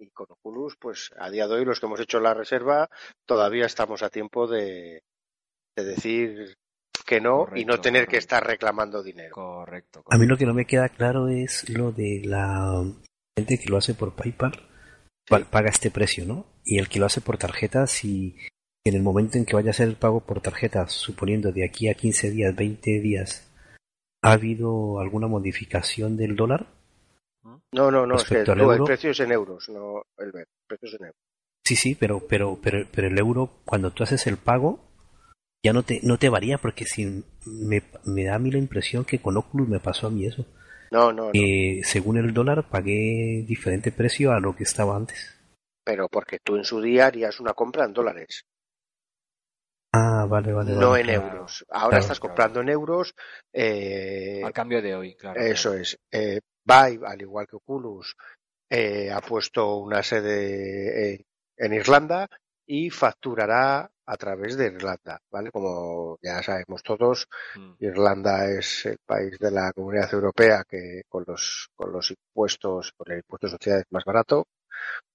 Y con Oculus, pues a día de hoy los que hemos hecho la reserva todavía estamos a tiempo de, de decir que no y no Correcto, tener que estar reclamando dinero. Correcto. A mí lo que no me queda claro es lo de la gente que lo hace por PayPal pa- paga este precio, ¿no? Y el que lo hace por tarjeta, si en el momento en que vaya a hacer el pago por tarjeta, suponiendo de aquí a 15 días, 20 días, ¿ha habido alguna modificación del dólar? No, no, no, es que no, el precio es en euros, no el el precio es en euros. Sí, sí, pero, pero, pero, pero el euro, cuando tú haces el pago, ya no te, no te varía, porque si me, me da a mí la impresión que con Oculus me pasó a mí eso. No, no, no, Que según el dólar pagué diferente precio a lo que estaba antes. pero porque tú en su día harías una compra en dólares, Ah, vale, vale. no vale. en claro. euros. Ahora Claro, estás claro. comprando en euros, eh, Al cambio de hoy, claro. Eso claro. es. Eh, Vive, al igual que Oculus, eh, ha puesto una sede en, en Irlanda y facturará a través de Irlanda, ¿vale? Como ya sabemos todos, Mm. Irlanda es el país de la Comunidad Europea que con los con los impuestos, con el impuesto de sociedades más barato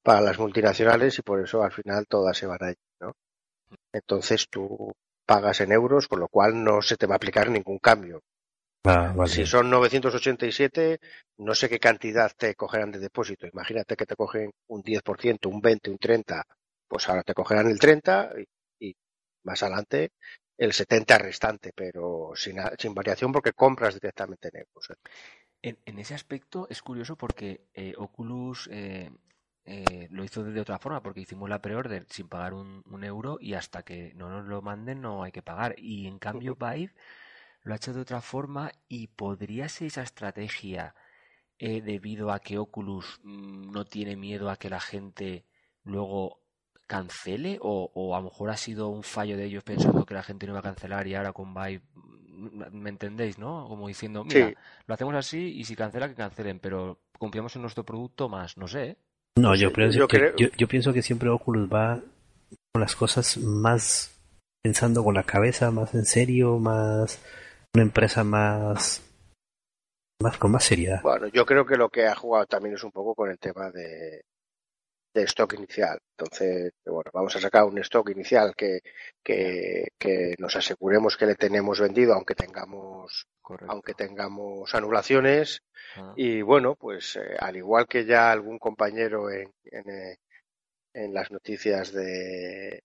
para las multinacionales y por eso al final todas se van allí. Entonces tú pagas en euros, con lo cual no se te va a aplicar ningún cambio. Ah, vale. Si son 987, no sé qué cantidad te cogerán de depósito. Imagínate que te cogen un 10%, un 20, un 30, pues ahora te cogerán el 30 y, y más adelante el 70 restante, pero sin, a- sin variación porque compras directamente en euros. ¿eh? En, en ese aspecto es curioso porque eh, Oculus eh, eh, lo hizo de otra forma, porque hicimos la pre-order sin pagar un, un euro y hasta que no nos lo manden no hay que pagar. Y en cambio Vive lo ha hecho de otra forma y podría ser esa estrategia eh, debido a que Oculus mm, no tiene miedo a que la gente luego cancele o, o a lo mejor ha sido un fallo de ellos pensando que la gente no iba a cancelar y ahora con Vive, mm, ¿me entendéis, no? Como diciendo, mira, Sí. lo hacemos así y si cancela que cancelen, pero confiamos en nuestro producto más, no sé. No, yo, pienso yo que, creo- yo, yo pienso que siempre Oculus va con las cosas más pensando con la cabeza, más en serio, más una empresa más, más con más seriedad. Bueno, yo creo que lo que ha jugado también es un poco con el tema de, de stock inicial. Entonces, bueno, vamos a sacar un stock inicial que, que, que nos aseguremos que le tenemos vendido, aunque tengamos, Correcto. aunque tengamos anulaciones. Ah, Y bueno, pues eh, al igual que ya algún compañero en, en, eh, en las noticias de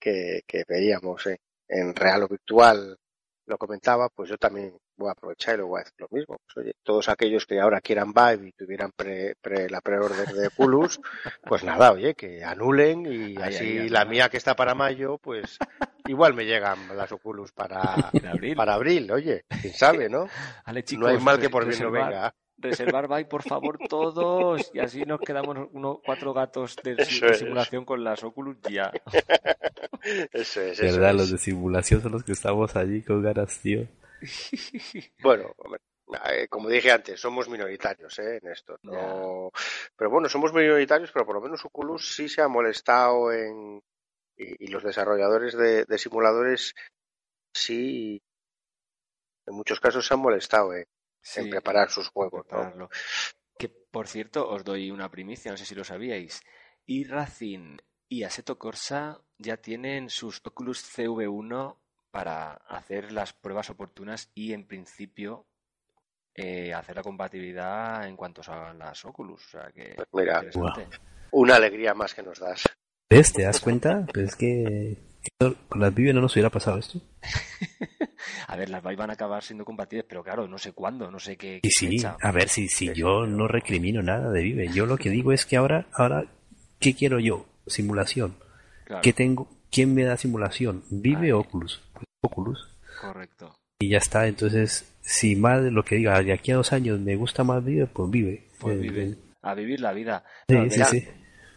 que, que veíamos en real o virtual lo comentaba, pues yo también voy a aprovechar y lo voy a decir lo mismo. Pues oye, todos aquellos que ahora quieran Vive y tuvieran pre, pre- la preorden de Oculus, pues nada, oye, que anulen y Ay, así ay, la mía que está para mayo, pues igual me llegan las Oculus para, abril. para abril, oye, quién sabe, ¿no? Chicos, no hay mal que por bien no reservar- venga. Reservar Vive, por favor, todos. Y así nos quedamos uno, cuatro gatos de, es. simulación con las Oculus ya. Eso es, eso ¿Verdad? es. Los de simulación son los que estamos allí con ganas, tío. Bueno, eh, como dije antes, somos minoritarios ¿eh? en esto. No... Pero bueno, somos minoritarios, pero por lo menos Oculus sí se ha molestado en. Y, y los desarrolladores de, de simuladores sí, en muchos casos se han molestado en, en preparar sus juegos. ¿no? Que, por cierto, os doy una primicia, no sé si lo sabíais. Y Racing y Assetto Corsa ya tienen sus Oculus CV1 para hacer las pruebas oportunas y, en principio, eh, hacer la compatibilidad en cuanto salgan las Oculus. O sea que, Pues mira, interesante. Una alegría más que nos das. ¿Ves? ¿Te das cuenta? Pues es que con las Vive no nos hubiera pasado esto. A ver, las Vive van a acabar siendo compatibles, pero claro, no sé cuándo, no sé qué, Y qué sí, fecha. a ver si, si yo no recrimino nada de Vive. Yo lo que digo es que ahora, ahora, ¿qué quiero yo? Simulación. Claro, ¿Qué tengo? ¿Quién me da simulación? ¿Vive Oculus? Pues Oculus. correcto. Y ya está. Entonces, si más de lo que diga, de aquí a dos años me gusta más Vive, pues Vive. Pues Eh, vive. A vivir la vida. Sí, No, sí, mira, sí.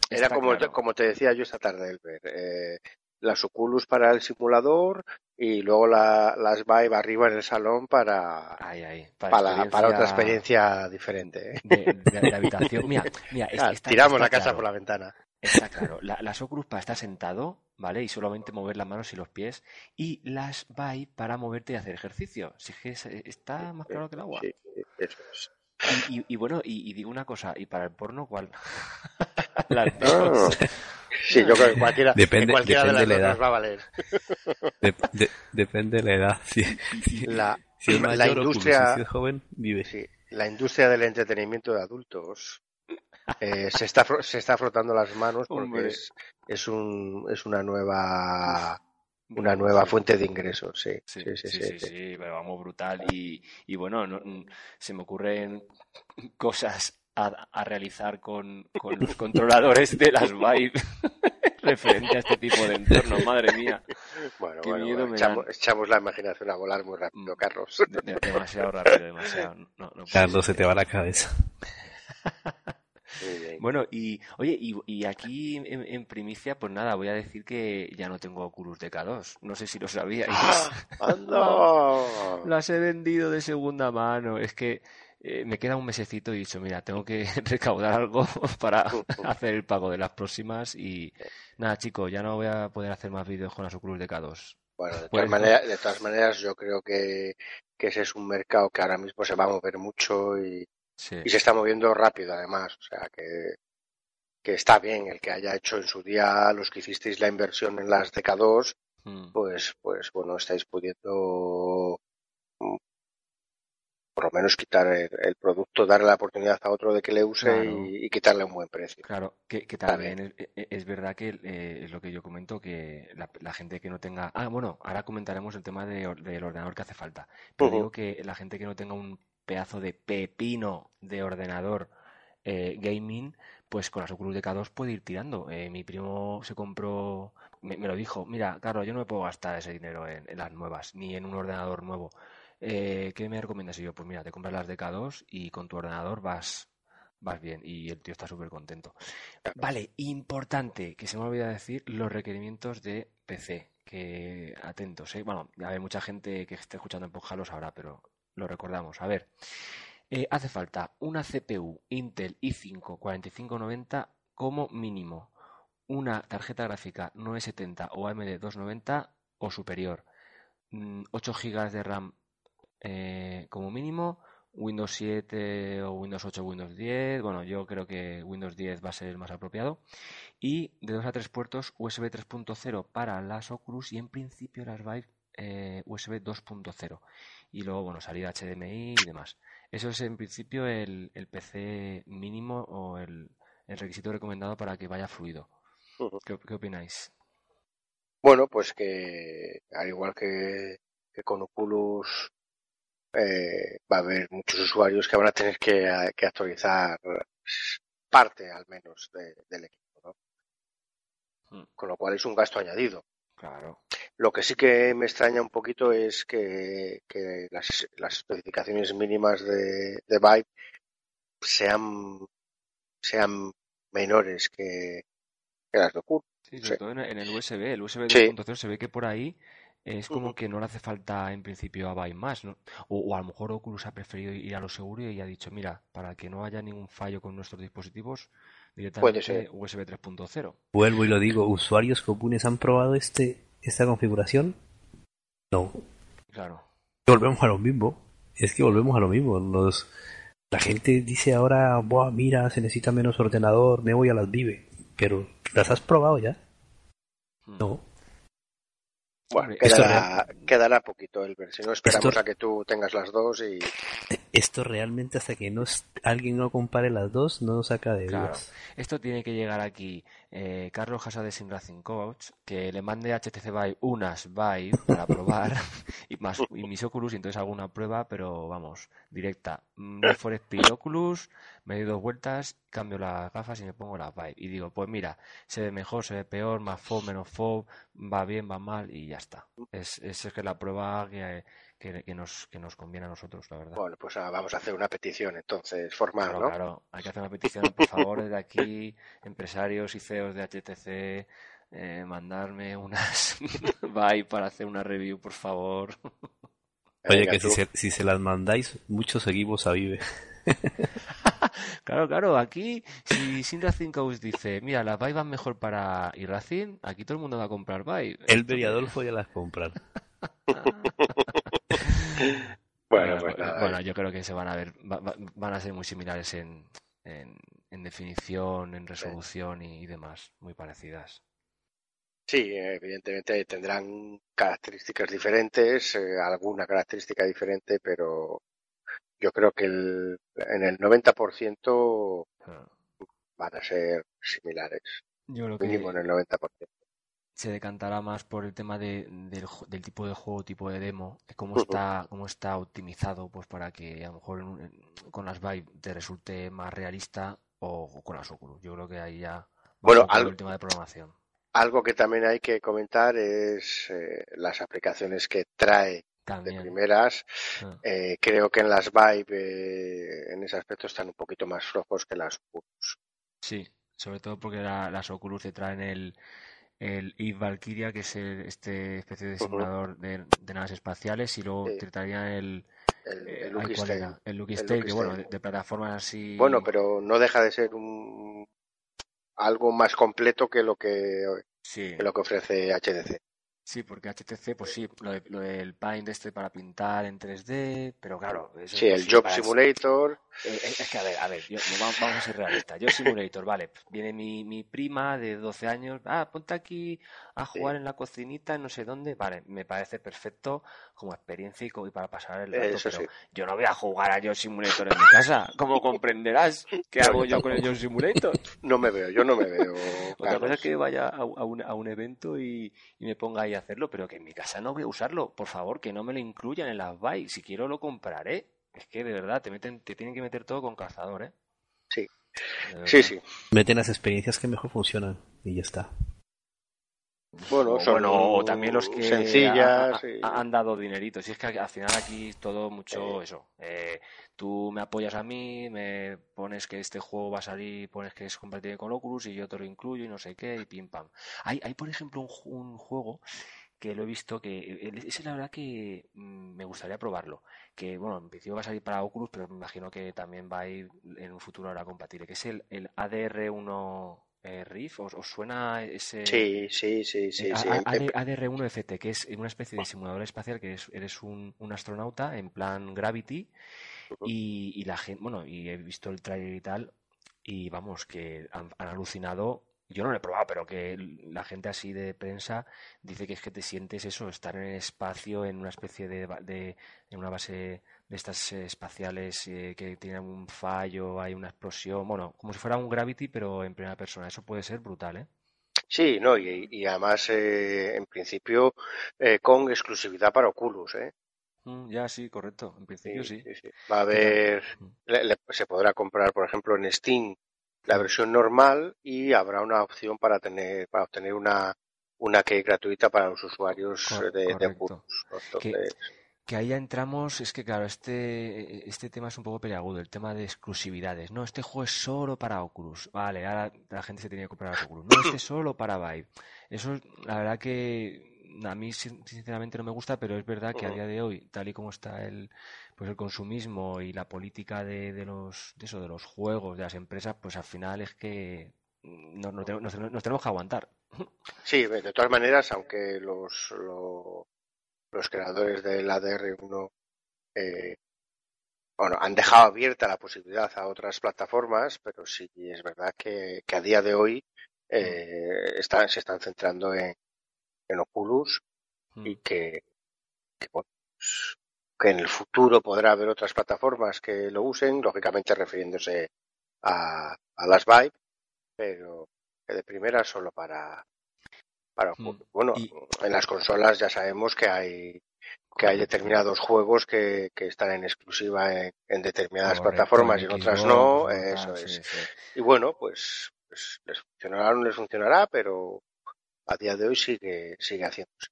Era como, claro. como te decía yo esta tarde, Elber. Eh, las Oculus para el simulador y luego la- las Vive arriba en el salón para, Ay, ay, para, para, para otra experiencia diferente. ¿eh? de, de- de habitación. Mira, mira, Ah, está- tiramos está la casa claro, por la ventana. Está claro. La- las Oculus para estar sentado, ¿vale? Y solamente mover las manos y los pies. Y las Vive para moverte y hacer ejercicio. Si es que es- está más claro que el agua. Sí, eso es. Y, y- y bueno, y, y digo una cosa, ¿y para el porno cuál? Las dos. Ah. Sí, yo creo que cualquiera, Depende- que cualquiera de las depende dos la nos va a valer. De- de- depende de la edad. Si, si- La, si es la mayor industria, y si es joven, vive. sí, la industria del entretenimiento de adultos eh, se, está, fro- se está frotando las manos porque es, es, un, es una nueva una nueva Sí. fuente de ingresos, sí. Sí, Sí, sí, sí, sí, sí, sí. sí, pero vamos, brutal. Y, y bueno, no- se me ocurren cosas a, a realizar con, con los controladores de las Vive referente a este tipo de entornos, madre mía. Bueno, Qué bueno, miedo bueno, me echamos, la imaginación a volar muy rápido, Mm. Carlos. De- de- demasiado rápido, demasiado. No, no Carlos, se te va la cabeza. Muy bien. Bueno, y oye, y, y aquí en, en primicia, pues nada, voy a decir que ya no tengo Oculus DK2. No sé si lo sabíais. ¡Ah! ¡Anda! Las he vendido de segunda mano. Es que eh, me queda un mesecito y he dicho, mira, tengo que recaudar algo para hacer el pago de las próximas. Y nada, chicos, ya no voy a poder hacer más vídeos con las Oculus DK2. Bueno, de Pues todas, maneras, de todas maneras, yo creo que, que ese es un mercado que ahora mismo se va a mover mucho y, Sí, y se está moviendo rápido, además. O sea, que, que está bien el que haya hecho en su día los que hicisteis la inversión en las DK2, Mm, pues, pues bueno, estáis pudiendo mm, por lo menos quitar el, el producto, darle la oportunidad a otro de que le use Claro. y, y quitarle un buen precio. Claro, que, también es, e- es verdad que eh, es lo que yo comento, que la, la gente que no tenga... Ah, bueno, ahora comentaremos el tema de del ordenador que hace falta. Pero digo que la gente que no tenga un pedazo de pepino de ordenador eh, gaming, pues con las Oculus DK2 puede ir tirando. Eh, mi primo se compró, me, lo dijo, mira, Carlos, yo no me puedo gastar ese dinero en, las nuevas, ni en un ordenador nuevo. Eh, ¿qué me recomiendas? Yo, pues mira, te compras las DK2 y con tu ordenador vas, vas bien. Y el tío está súper contento. Vale, importante, que se me olvida decir los requerimientos de PC. Que atentos, ¿eh? Bueno, a ver, mucha gente que esté escuchando en podcast lo sabrá, pero lo recordamos. A ver, eh, hace falta una CPU Intel i5 4590 como mínimo, una tarjeta gráfica 970 o AMD 290 o superior, mm, 8 GB de RAM eh, como mínimo, Windows 7 o Windows 8 o Windows 10, bueno, yo creo que Windows 10 va a ser el más apropiado, y de 2 a 3 puertos USB 3.0 para las Oculus y en principio las Vive eh, USB 2.0 y luego, bueno, salida HDMI y demás. Eso es en principio el, el PC mínimo o el, el requisito recomendado para que vaya fluido. Ujú. ¿Qué, qué opináis? Bueno, pues que al igual que, que con Oculus eh, va a haber muchos usuarios que van a tener que, que actualizar parte al menos de- del equipo, ¿no? Hmm. Con lo cual es un gasto añadido. Claro. Lo que sí que me extraña un poquito es que, que las, las especificaciones mínimas de, de Vive sean, sean menores que, que las de Oculus. Sí, Sí. sobre todo en, en el USB. El USB Sí. 2.0 se ve que por ahí es como Ujú. que no le hace falta en principio a Vive más, ¿no? O, o a lo mejor Oculus ha preferido ir a lo seguro y ha dicho, mira, para que no haya ningún fallo con nuestros dispositivos, directamente ser. USB 3.0. Vuelvo y lo digo, ¿usuarios comunes han probado este esta configuración? No. Claro. Volvemos a lo mismo. Es que volvemos a lo mismo. Nos, la gente dice ahora, Buah, mira, se necesita menos ordenador, me voy a las Vive. Pero, ¿las has probado ya? Hmm. No. Bueno, quedará, quedará poquito el ver. Si no, esperamos Esto- a que tú tengas las dos y Esto realmente hasta que no alguien no compare las dos, no nos saca de Claro. dudas. Esto tiene que llegar aquí eh, Carlos Casa de Sim Racing Coach, que le mande a HTC Vive unas Vive para probar y más y mis Oculus y entonces hago una prueba, pero vamos, directa. Mm, Need for Speed Oculus, me doy dos vueltas, cambio las gafas y me pongo las Vive. Y digo, pues mira, se ve mejor, se ve peor, más FOV, menos FOV, va bien, va mal y ya está. Es, es, es que la prueba que, que, que nos, que nos conviene a nosotros, la verdad. bueno, pues ah, vamos a hacer una petición entonces formal, Claro, ¿no? claro, hay que hacer una petición, por favor, desde aquí, empresarios y CEOs de HTC, eh, mandarme unas Vive para hacer una review, por favor. Oye, que si se, si se las mandáis, muchos seguimos a Vive. Claro, claro, aquí, si Sin Racing Coach dice, mira, las Vive van mejor para iRacing, aquí todo el mundo va a comprar Vive. Elber y Adolfo ya las compran. Bueno, pues bueno, yo creo que se van a ver, va- va- van a ser muy similares en, en, en definición, en resolución y, y demás, muy parecidas. Sí, evidentemente tendrán características diferentes, eh, alguna característica diferente, pero yo creo que el- en el 90% Ah, van a ser similares, Yo creo que mínimo en el 90%. Se decantará más por el tema de, del, del tipo de juego, tipo de demo, de cómo está, cómo está optimizado, pues para que a lo mejor en un- en- con las Vive te resulte más realista o, o con las Oculus. Yo creo que ahí ya Bueno, sobre todo al- el tema de programación. Algo que también hay que comentar es eh, las aplicaciones que trae de También. primeras. Ah. Eh, creo que en las Vive eh, en ese aspecto están un poquito más flojos que las Oculus. Sí, sobre todo porque la- las Oculus te traen el, el Eve Valkyria, que es el- este especie de simulador de, de naves espaciales, y luego Sí. traían el, El, eh, el ay, Lucky Lucky que bueno, de, de plataformas así. Bueno, pero no deja de ser un algo más completo que lo que, Sí, que lo que ofrece HDC. sí, porque HTC, pues sí, lo, de- lo del Paint este para pintar en 3D, pero claro, eso Sí, el Job Simulator. Eh, Es, es que, a ver, a ver, yo- vamos, vamos a ser realistas. Yo Simulator, vale, viene mi, mi prima de 12 años, ah, ponte aquí a jugar Sí. en la cocinita, no sé dónde, vale, me parece perfecto como experiencia y, co- y para pasar el rato, Eso pero sí. yo no voy a jugar a Yo Simulator en mi casa, como comprenderás. ¿Qué hago yo con el Yo Simulator? No me veo, yo no me veo. Otra cosa es que vaya a, a un, a un evento y, y me ponga ahí a hacerlo, pero que en mi casa no voy a usarlo. Por favor, que no me lo incluyan en las buy. Si quiero lo compraré. Es que de verdad te meten, te tienen que meter todo con calzador, ¿eh? Sí. Sí, sí. Meten las experiencias que mejor funcionan y ya está. Bueno, O, son bueno, o también los que sencillas. ha- han dado dinerito. Si es que al final aquí es todo mucho eso. Eh, tú me apoyas a mí, me pones que este juego va a salir, pones que es compatible con Oculus y yo te lo incluyo y no sé qué, y pim pam. Hay, hay por ejemplo, un juego que lo he visto que ese la verdad que mm, me gustaría probarlo. Que bueno, en principio va a salir para Oculus, pero me imagino que también va a ir en un futuro ahora compatible. Que es el, el ADR1 eh, Rift. ¿Os, os suena ese? Sí, sí, sí, sí. Eh, sí. A- Em- A- em- ADR1 FT, que es una especie de simulador espacial que es- eres un, un astronauta en plan Gravity y, y la gente, bueno, y he visto el trailer y tal, y vamos, que han, han alucinado. Yo no lo he probado, pero que la gente así de prensa dice que es que te sientes eso, estar en el espacio, en una especie de, en una base de estas eh, espaciales eh, que tienen un fallo, hay una explosión, bueno, como si fuera un Gravity, pero en primera persona. Eso puede ser brutal, ¿eh? Sí, no, y, y además, eh, en principio, eh, con exclusividad para Oculus, ¿eh? Mm, ya, sí, correcto. En principio sí. sí, sí. Va a haber, Mm. le- le- se podrá comprar, por ejemplo, en Steam la versión normal y habrá una opción para tener, para obtener una, una key gratuita para los usuarios Cor- de, de. Que, ahí ya entramos, es que claro, este, este tema es un poco peliagudo, el tema de exclusividades. No, este juego es solo para Oculus. Vale, ahora la gente se tenía que comprar Oculus. No, este es solo para Vive. Eso, la verdad que a mí sin- sinceramente no me gusta, pero es verdad que a día de hoy, tal y como está el, pues el consumismo y la política de, de los, de eso, de los juegos, de las empresas, pues al final es que nos, nos tenemos- nos- nos tenemos que aguantar. Sí, de todas maneras, aunque los, lo- los creadores del ADR1 eh, bueno, han dejado abierta la posibilidad a otras plataformas, pero sí es verdad que, que a día de hoy eh, están, se están centrando en, en Oculus y que, que, bueno, pues, que en el futuro podrá haber otras plataformas que lo usen, lógicamente refiriéndose a, a las Vive, pero que de primera solo para, para Mm. Bueno, Y- en las consolas ya sabemos que hay que hay determinados juegos que, que están en exclusiva en, en determinadas Correcto, plataformas y en otras no, eso otras, es. sí. Y bueno, pues, pues les funcionará o no les funcionará, pero a día de hoy sigue, sigue haciéndose.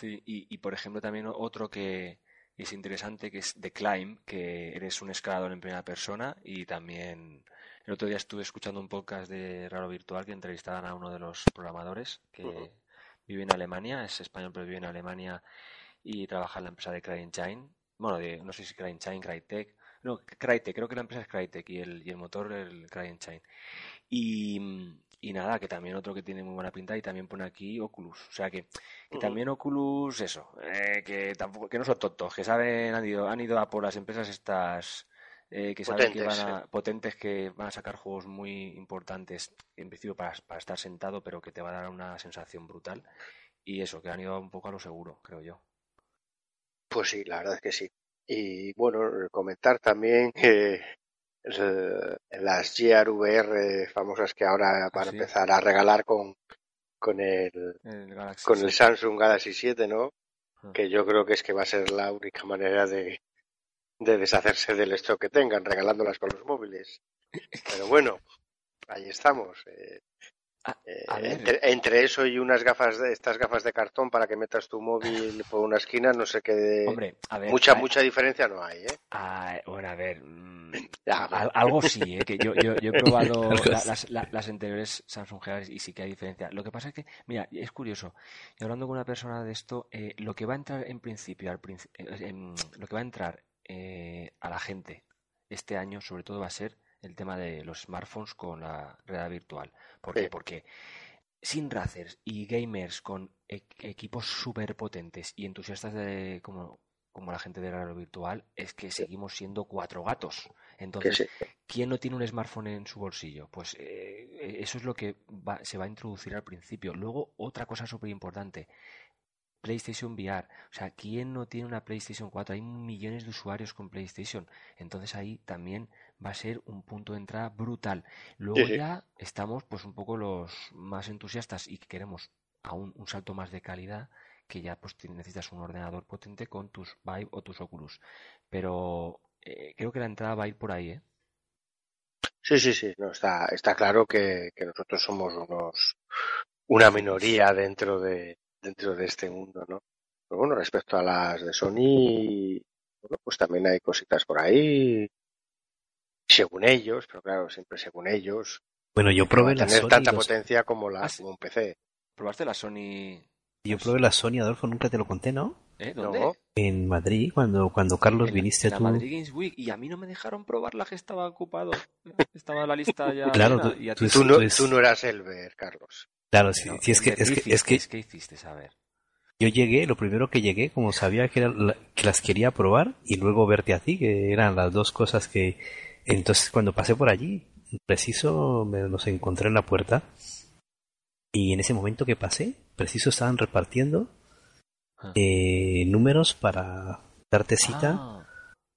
Sí, y, y por ejemplo también otro que es interesante que es The Climb, que eres un escalador en primera persona y también el otro día estuve escuchando un podcast de Raro Virtual que entrevistaban a uno de los programadores que vive en Alemania, es español pero vive en Alemania y trabaja en la empresa de CryEngine, bueno, de, no sé si CryEngine, Crytek, no, Crytek, creo que la empresa es Crytek y el, y el motor el CryEngine. Y, Y nada, que también otro que tiene muy buena pinta y también pone aquí Oculus. O sea que, que también Oculus, eso, eh, que tampoco, que no son tontos, que saben, han ido, han ido a por las empresas estas eh, que saben que van a, potentes que van a sacar juegos muy importantes, en principio para, para estar sentado, pero que te va a dar una sensación brutal. Y eso, que han ido un poco a lo seguro, creo yo. Pues sí, la verdad es que sí. Y bueno, comentar también que el- las GRVR famosas que ahora van a sí. empezar a regalar con, con el, con el 7. Samsung Galaxy 7, ¿no? Ah. Que yo creo que es que va a ser la única manera de, de deshacerse del stock que tengan, regalándolas con los móviles. Pero bueno, ahí estamos. eh, Eh, a ver. entre, entre eso y unas gafas de estas gafas de cartón para que metas tu móvil por una esquina, no sé qué. Hombre, a ver. mucha, a- mucha diferencia no hay, ¿eh? Ah, bueno, a ver, mm, Ya, algo sí, ¿eh? que yo, yo, yo he probado la- las, la- las anteriores Samsung Galaxy y sí que hay diferencia. Lo que pasa es que, mira, es curioso, y hablando con una persona de esto, eh, lo que va a entrar en principio, al princi- eh, em, lo que va a entrar eh, a la gente este año, sobre todo, va a ser el tema de los smartphones con la realidad virtual. ¿Por qué? Porque sin racers y gamers con e- equipos súper potentes y entusiastas de como, como la gente de la realidad virtual, es que seguimos siendo cuatro gatos. Entonces. ¿quién no tiene un smartphone en su bolsillo? Pues eh, eso es lo que va- se va a introducir al principio. Luego, otra cosa súper importante. PlayStation VR. O sea, ¿quién no tiene una PlayStation 4? Hay millones de usuarios con PlayStation. Entonces ahí también va a ser un punto de entrada brutal. Luego Sí, ya estamos pues un poco los más entusiastas y que queremos aún un salto más de calidad que ya pues necesitas un ordenador potente con tus Vive o tus Oculus. Pero eh, creo que la entrada va a ir por ahí, ¿eh? Sí, sí, sí, no, está, está claro que, que nosotros somos unos, una minoría dentro de, dentro de este mundo, ¿no? Pero bueno, respecto a las de Sony, bueno, pues también hay cositas por ahí, según ellos, pero claro, siempre según ellos, Bueno, yo probé a la tener Sony, tanta los- potencia como la, Ah, como un PC. ¿Probaste la Sony? yo probé la Sony, Adolfo, nunca te lo conté, ¿no? ¿Eh? No. ¿Dónde? En Madrid, cuando, cuando Carlos En viniste en la tú. Madrid Games Week y a mí no me dejaron probarla que estaba ocupado. Estaba la lista ya Claro, llena, tú- y a tú ti- Tú no, Pues- tú no eras Elber, Carlos. Claro, sí, Pero, sí, es que, ¿qué es que, es que hicisteis? ¿Qué hiciste? A ver. yo llegué, lo primero que llegué, como sabía que, era la- que las quería probar, y luego verte a ti, que eran las dos cosas que... Entonces, cuando pasé por allí, preciso, me los encontré en la puerta, y en ese momento que pasé, preciso estaban repartiendo Ah. eh, números para darte cita Ah,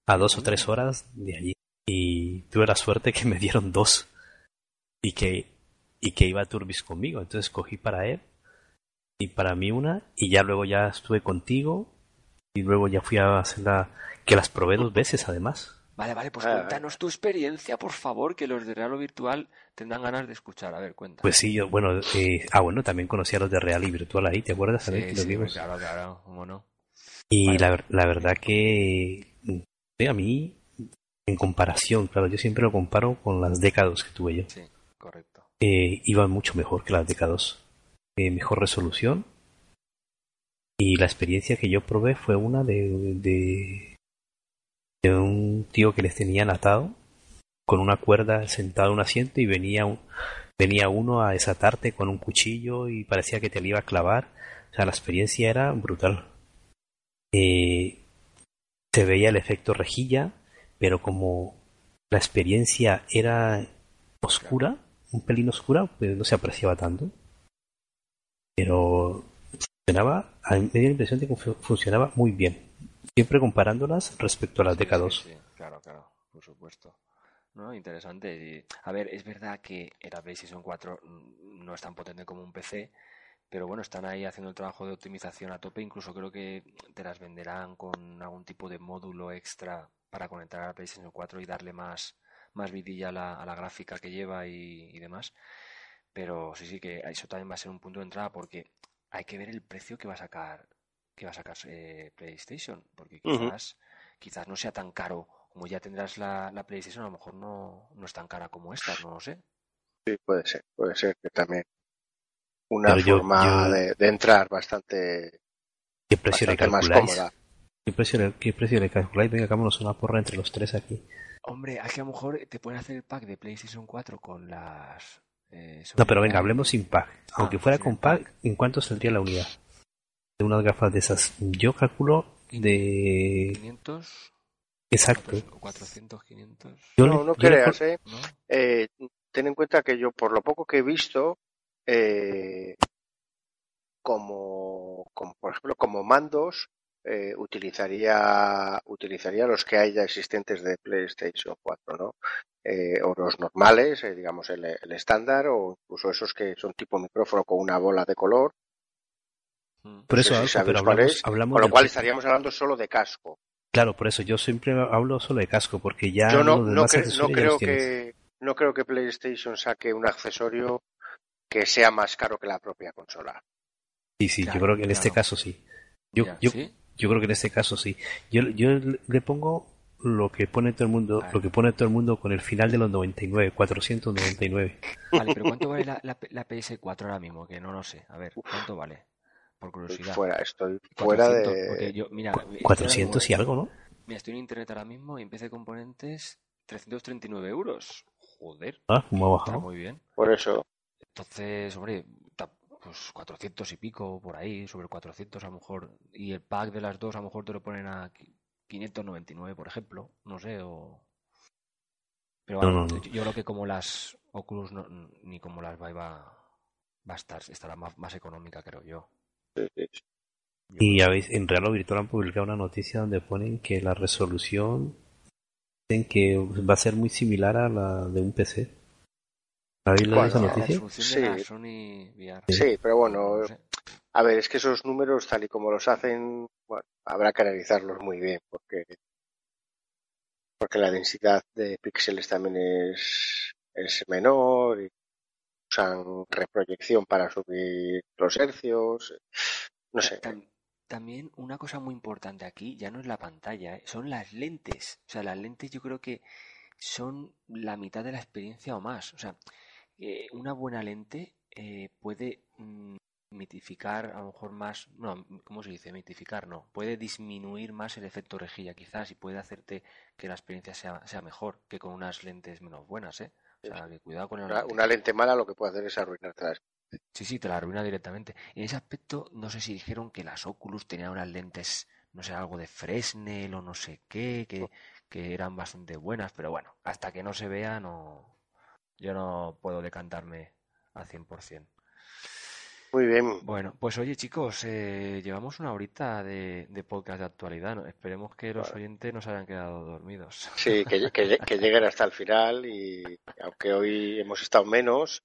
a dos o tres horas de allí. Y tuve la suerte que me dieron dos. Y que, y que iba Turbis conmigo. Entonces cogí para él y para mí una. Y ya luego ya estuve contigo. Y luego ya fui a hacer la. que las probé dos veces además. Vale, vale, pues Ah, cuéntanos tu experiencia, por favor, que los de Real o Virtual tendrán ganas de escuchar. A ver, cuenta. Pues sí, yo, bueno, eh, ah, bueno, también conocí a los de Real y Virtual ahí, ¿te acuerdas? sí, los sí, claro, claro, cómo no. Y Vale. la, ver- la verdad que sí, a mí, en comparación, claro, yo siempre lo comparo con las décadas que tuve yo. Sí, correcto. Eh, iban mucho mejor que las DK2. Eh, mejor resolución. Y la experiencia que yo probé fue una de, de, de un tío que les tenían atado con una cuerda sentado en un asiento y venía, un- venía uno a desatarte con un cuchillo y parecía que te lo iba a clavar. O sea, la experiencia era brutal. Eh, se veía el efecto rejilla, pero como la experiencia era oscura, un pelín oscura, pues no se apreciaba tanto. Pero funcionaba, a mí me dio la impresión de que fu- funcionaba muy bien. Siempre comparándolas respecto a las Sí, DK2. sí, sí, claro, claro, por supuesto. No, interesante. A ver, es verdad que la PlayStation 4 mm, no es tan potente como un PC, pero bueno, están ahí haciendo el trabajo de optimización a tope. Incluso creo que te las venderán con algún tipo de módulo extra para conectar a la PlayStation 4 y darle más, más vidilla a la, a la gráfica que lleva y, y demás. Pero sí, sí, que eso también va a ser un punto de entrada porque hay que ver el precio que va a sacar que va a sacar eh, PlayStation, porque quizás, quizás no sea tan caro como ya tendrás la, la PlayStation, a lo mejor no, no es tan cara como esta, no lo sé. Sí, puede ser, puede ser que también una Pero forma yo- De, de entrar bastante, ¿Qué precio le bastante más calculáis? cómoda. ¿Qué precio, le, ¿Qué precio le calculáis? Venga, hagámonos una porra entre los tres aquí. Hombre, es que a lo mejor te pueden hacer el pack de PlayStation 4 con las Eh, No, pero venga, hablemos sin pack. Aunque Ah, fuera sin con pack, pack. ¿en cuánto saldría la unidad? De unas gafas de esas. Yo calculo de... 500, Exacto. 400, 500. Yo no, le- no le creas, ¿eh? ¿no? Eh, Ten en cuenta que yo, por lo poco que he visto, eh, como, como, por ejemplo, como mandos, eh, utilizaría, utilizaría los que hay ya existentes de PlayStation 4, ¿no? Eh, o los normales, eh, digamos el, el estándar, o incluso esos que son tipo micrófono con una bola de color. Mm. Por No eso, sé si pero hablamos, es, hablamos Con lo cual estaríamos hablando solo de casco. Claro, por eso yo siempre hablo solo de casco, porque ya Yo no, los no, demás cre- no creo que no creo que PlayStation saque un accesorio que sea más caro que la propia consola. Sí, sí, Claro, yo creo que en este caso sí. Yo, Ya, yo, ¿sí? Yo creo que en este caso sí. Yo, yo le pongo lo que pone todo el mundo, Vale. lo que pone todo el mundo con el final de los 99, 499. Vale, pero ¿cuánto vale la, la, la PS4 ahora mismo? Que no lo sé. A ver, ¿cuánto vale? Por curiosidad. fuera, estoy fuera 400, de. yo, mira, estoy ahora 400 y algo, ¿no? Mira, estoy en internet ahora mismo y en PC Componentes 339 euros. Joder, Ah, ¿cómo ha está bajado? muy bien. Por eso, Entonces, hombre, pues 400 y pico por ahí, sobre 400 a lo mejor. Y el pack de las dos a lo mejor te lo ponen a qui- 599, por ejemplo. No sé, o... Pero No, vamos, no, no. yo yo creo que como las Oculus no- ni como las Vive va, va a estar, estará más, más económica, creo yo. Y ya veis, en Real o Virtual han publicado una noticia donde ponen que la resolución dicen que va a ser muy similar a la de un PC. Sí. Sony VR. Sí, pero bueno, a ver, es que esos números, tal y como los hacen, bueno, habrá que analizarlos muy bien, porque porque la densidad de píxeles también es, es menor y usan reproyección para subir los hercios. No sé, Tam- También una cosa muy importante aquí ya no es la pantalla, ¿eh? son las lentes. O sea, las lentes yo creo que son la mitad de la experiencia o más. O sea, eh, una buena lente eh, puede mm, mitificar a lo mejor más, no, ¿cómo se dice? Mitificar, no. Puede disminuir más el efecto rejilla quizás y puede hacerte que la experiencia sea, sea mejor que con unas lentes menos buenas, ¿eh? O sea, que cuidado con la una, lente. una lente mala lo que puede hacer es arruinarte las Sí, sí, te la arruina directamente. En ese aspecto, no sé si dijeron que las Oculus tenían unas lentes, no sé, algo de Fresnel o no sé qué, que, que eran bastante buenas, pero bueno, hasta que no se vea, no, yo no puedo decantarme al 100%. Muy bien. Bueno, pues oye chicos, eh, llevamos una horita de, de podcast de actualidad, ¿no? Esperemos que los Vale. oyentes no se hayan quedado dormidos. Sí, que, que, que lleguen hasta el final y aunque hoy hemos estado menos,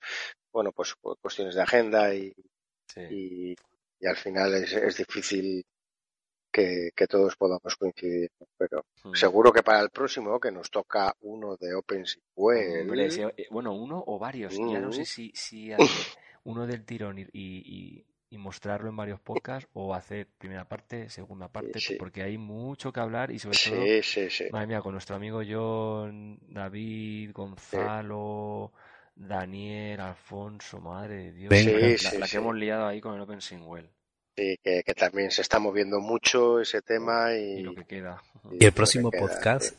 bueno, pues por cuestiones de agenda y, Sí. y, y al final es, es difícil que, que todos podamos coincidir. Pero Mm. seguro que para el próximo, que nos toca uno de OpenSQL, eh, bueno, uno o varios. Ya no sé Mm. si, si hacer uno del tirón y, y- y mostrarlo en varios podcasts o hacer primera parte, segunda parte, sí. porque hay mucho que hablar y sobre todo, sí, sí, madre mía, con nuestro amigo John, David, Gonzalo, Daniel, Alfonso, madre de Dios, la, la- la que hemos liado ahí con el Open Singwell Sí, que, que también se está moviendo mucho ese tema y y, lo que queda. y Y lo el que próximo queda, podcast, sí.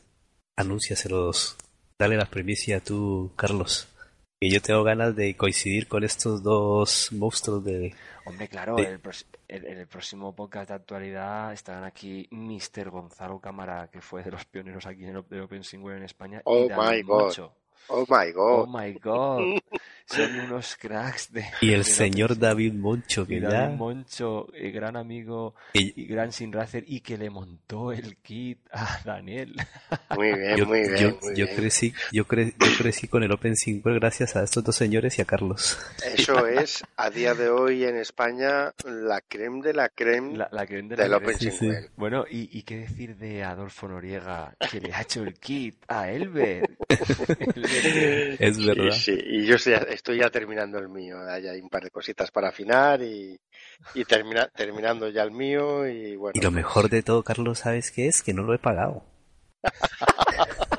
anúnciaselos. Dale las primicias tú, Carlos. Que yo tengo ganas de coincidir con estos dos monstruos de... Hombre, claro, Sí. el, próximo podcast de actualidad estarán aquí Mr. Gonzalo Cámara, que fue de los pioneros aquí en el Op- Open Singwell en España, Oh y my God. Oh my Oh God. my God, son unos cracks de Y el señor David Moncho, y que David ya... Moncho, eh, gran amigo y gran sinracer, y que le montó el kit a Daniel. Muy bien, yo, muy bien, yo- muy yo bien. crecí, yo, cre- yo crecí con el Open Single gracias a estos dos señores y a Carlos. Eso es, a día de hoy en España, la creme de la creme La, la la del. Open Sí, sí. Singwell. Bueno, y, y qué decir de Adolfo Noriega, que le ha hecho el kit a Elber. Elber, Es verdad. Sí, sí, y yo ya, estoy ya terminando el mío. Hay un par de cositas para afinar y, y termina, terminando ya el mío y bueno. Y lo mejor de todo, Carlos, ¿sabes qué es? Que no lo he pagado.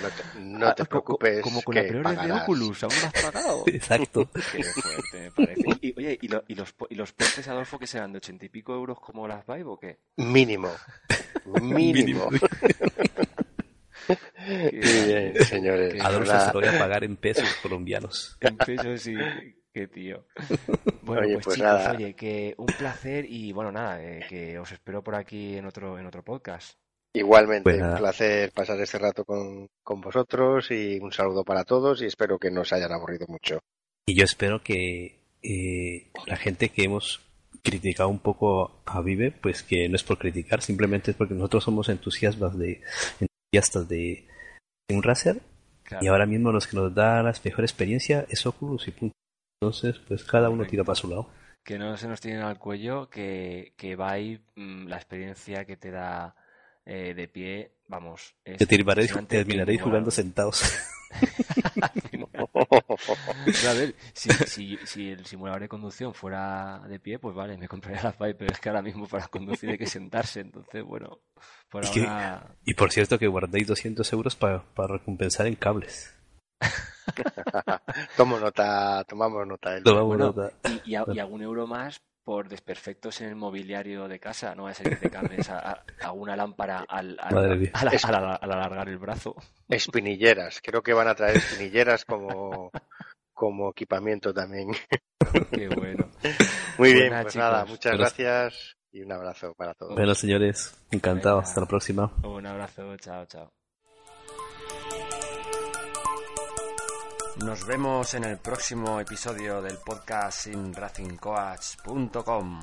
No te, no te Ah, preocupes. Como con que la peor de. Oculus, aún no has pagado. Exacto. Qué fuerte me parece. Y, oye, ¿y, lo- y los, po- ¿y los portes, Adolfo, que serán de ochenta y pico euros como las Vive o qué? Mínimo. Mínimo. Muy bien, señores. Adolfo se lo voy a pagar en pesos colombianos. En pesos sí, qué tío. Bueno, Oye, pues, pues chicos, nada. oye, que un placer y bueno, nada, eh, que os espero por aquí en otro, en otro podcast. Igualmente, Pues un placer pasar este rato con, con vosotros y un saludo para todos y espero que no os hayan aburrido mucho. Y yo espero que eh, la gente que hemos criticado un poco a Vive, pues que no es por criticar, simplemente es porque nosotros somos entusiastas de de, de un Claro. y ahora mismo los que nos da la mejor experiencia es Oculus y punto. Entonces, pues cada uno tira para su lado. Que no se nos tiren al cuello, que, que va ahí mm, la experiencia que te da eh, de pie, vamos. es Que terminaréis, terminaréis jugando sentados. A ver, si, si, si el simulador de conducción fuera de pie, pues vale, me compraría la Vibe, pero es que ahora mismo para conducir hay que sentarse, entonces bueno, por Y que- ahora... Y por cierto que guardéis 200 euros para recompensar en cables. Tomo nota, tomamos nota. Tomamos Bueno, nota. Y, y, a- y algún euro más por desperfectos en el mobiliario de casa, no va a ser que te cambies a, a- a una lámpara al, al- Madre mía. al- al- al- al alargar el brazo. Espinilleras, creo que van a traer espinilleras como, como equipamiento también. Qué bueno. Muy Pues bien, nada, pues nada, chicos. muchas Pero- gracias y un abrazo para todos. Bueno, señores, encantado. Venga. Hasta la próxima. Un abrazo, chao, chao. Nos vemos en el próximo episodio del podcast sin racingcoach.com.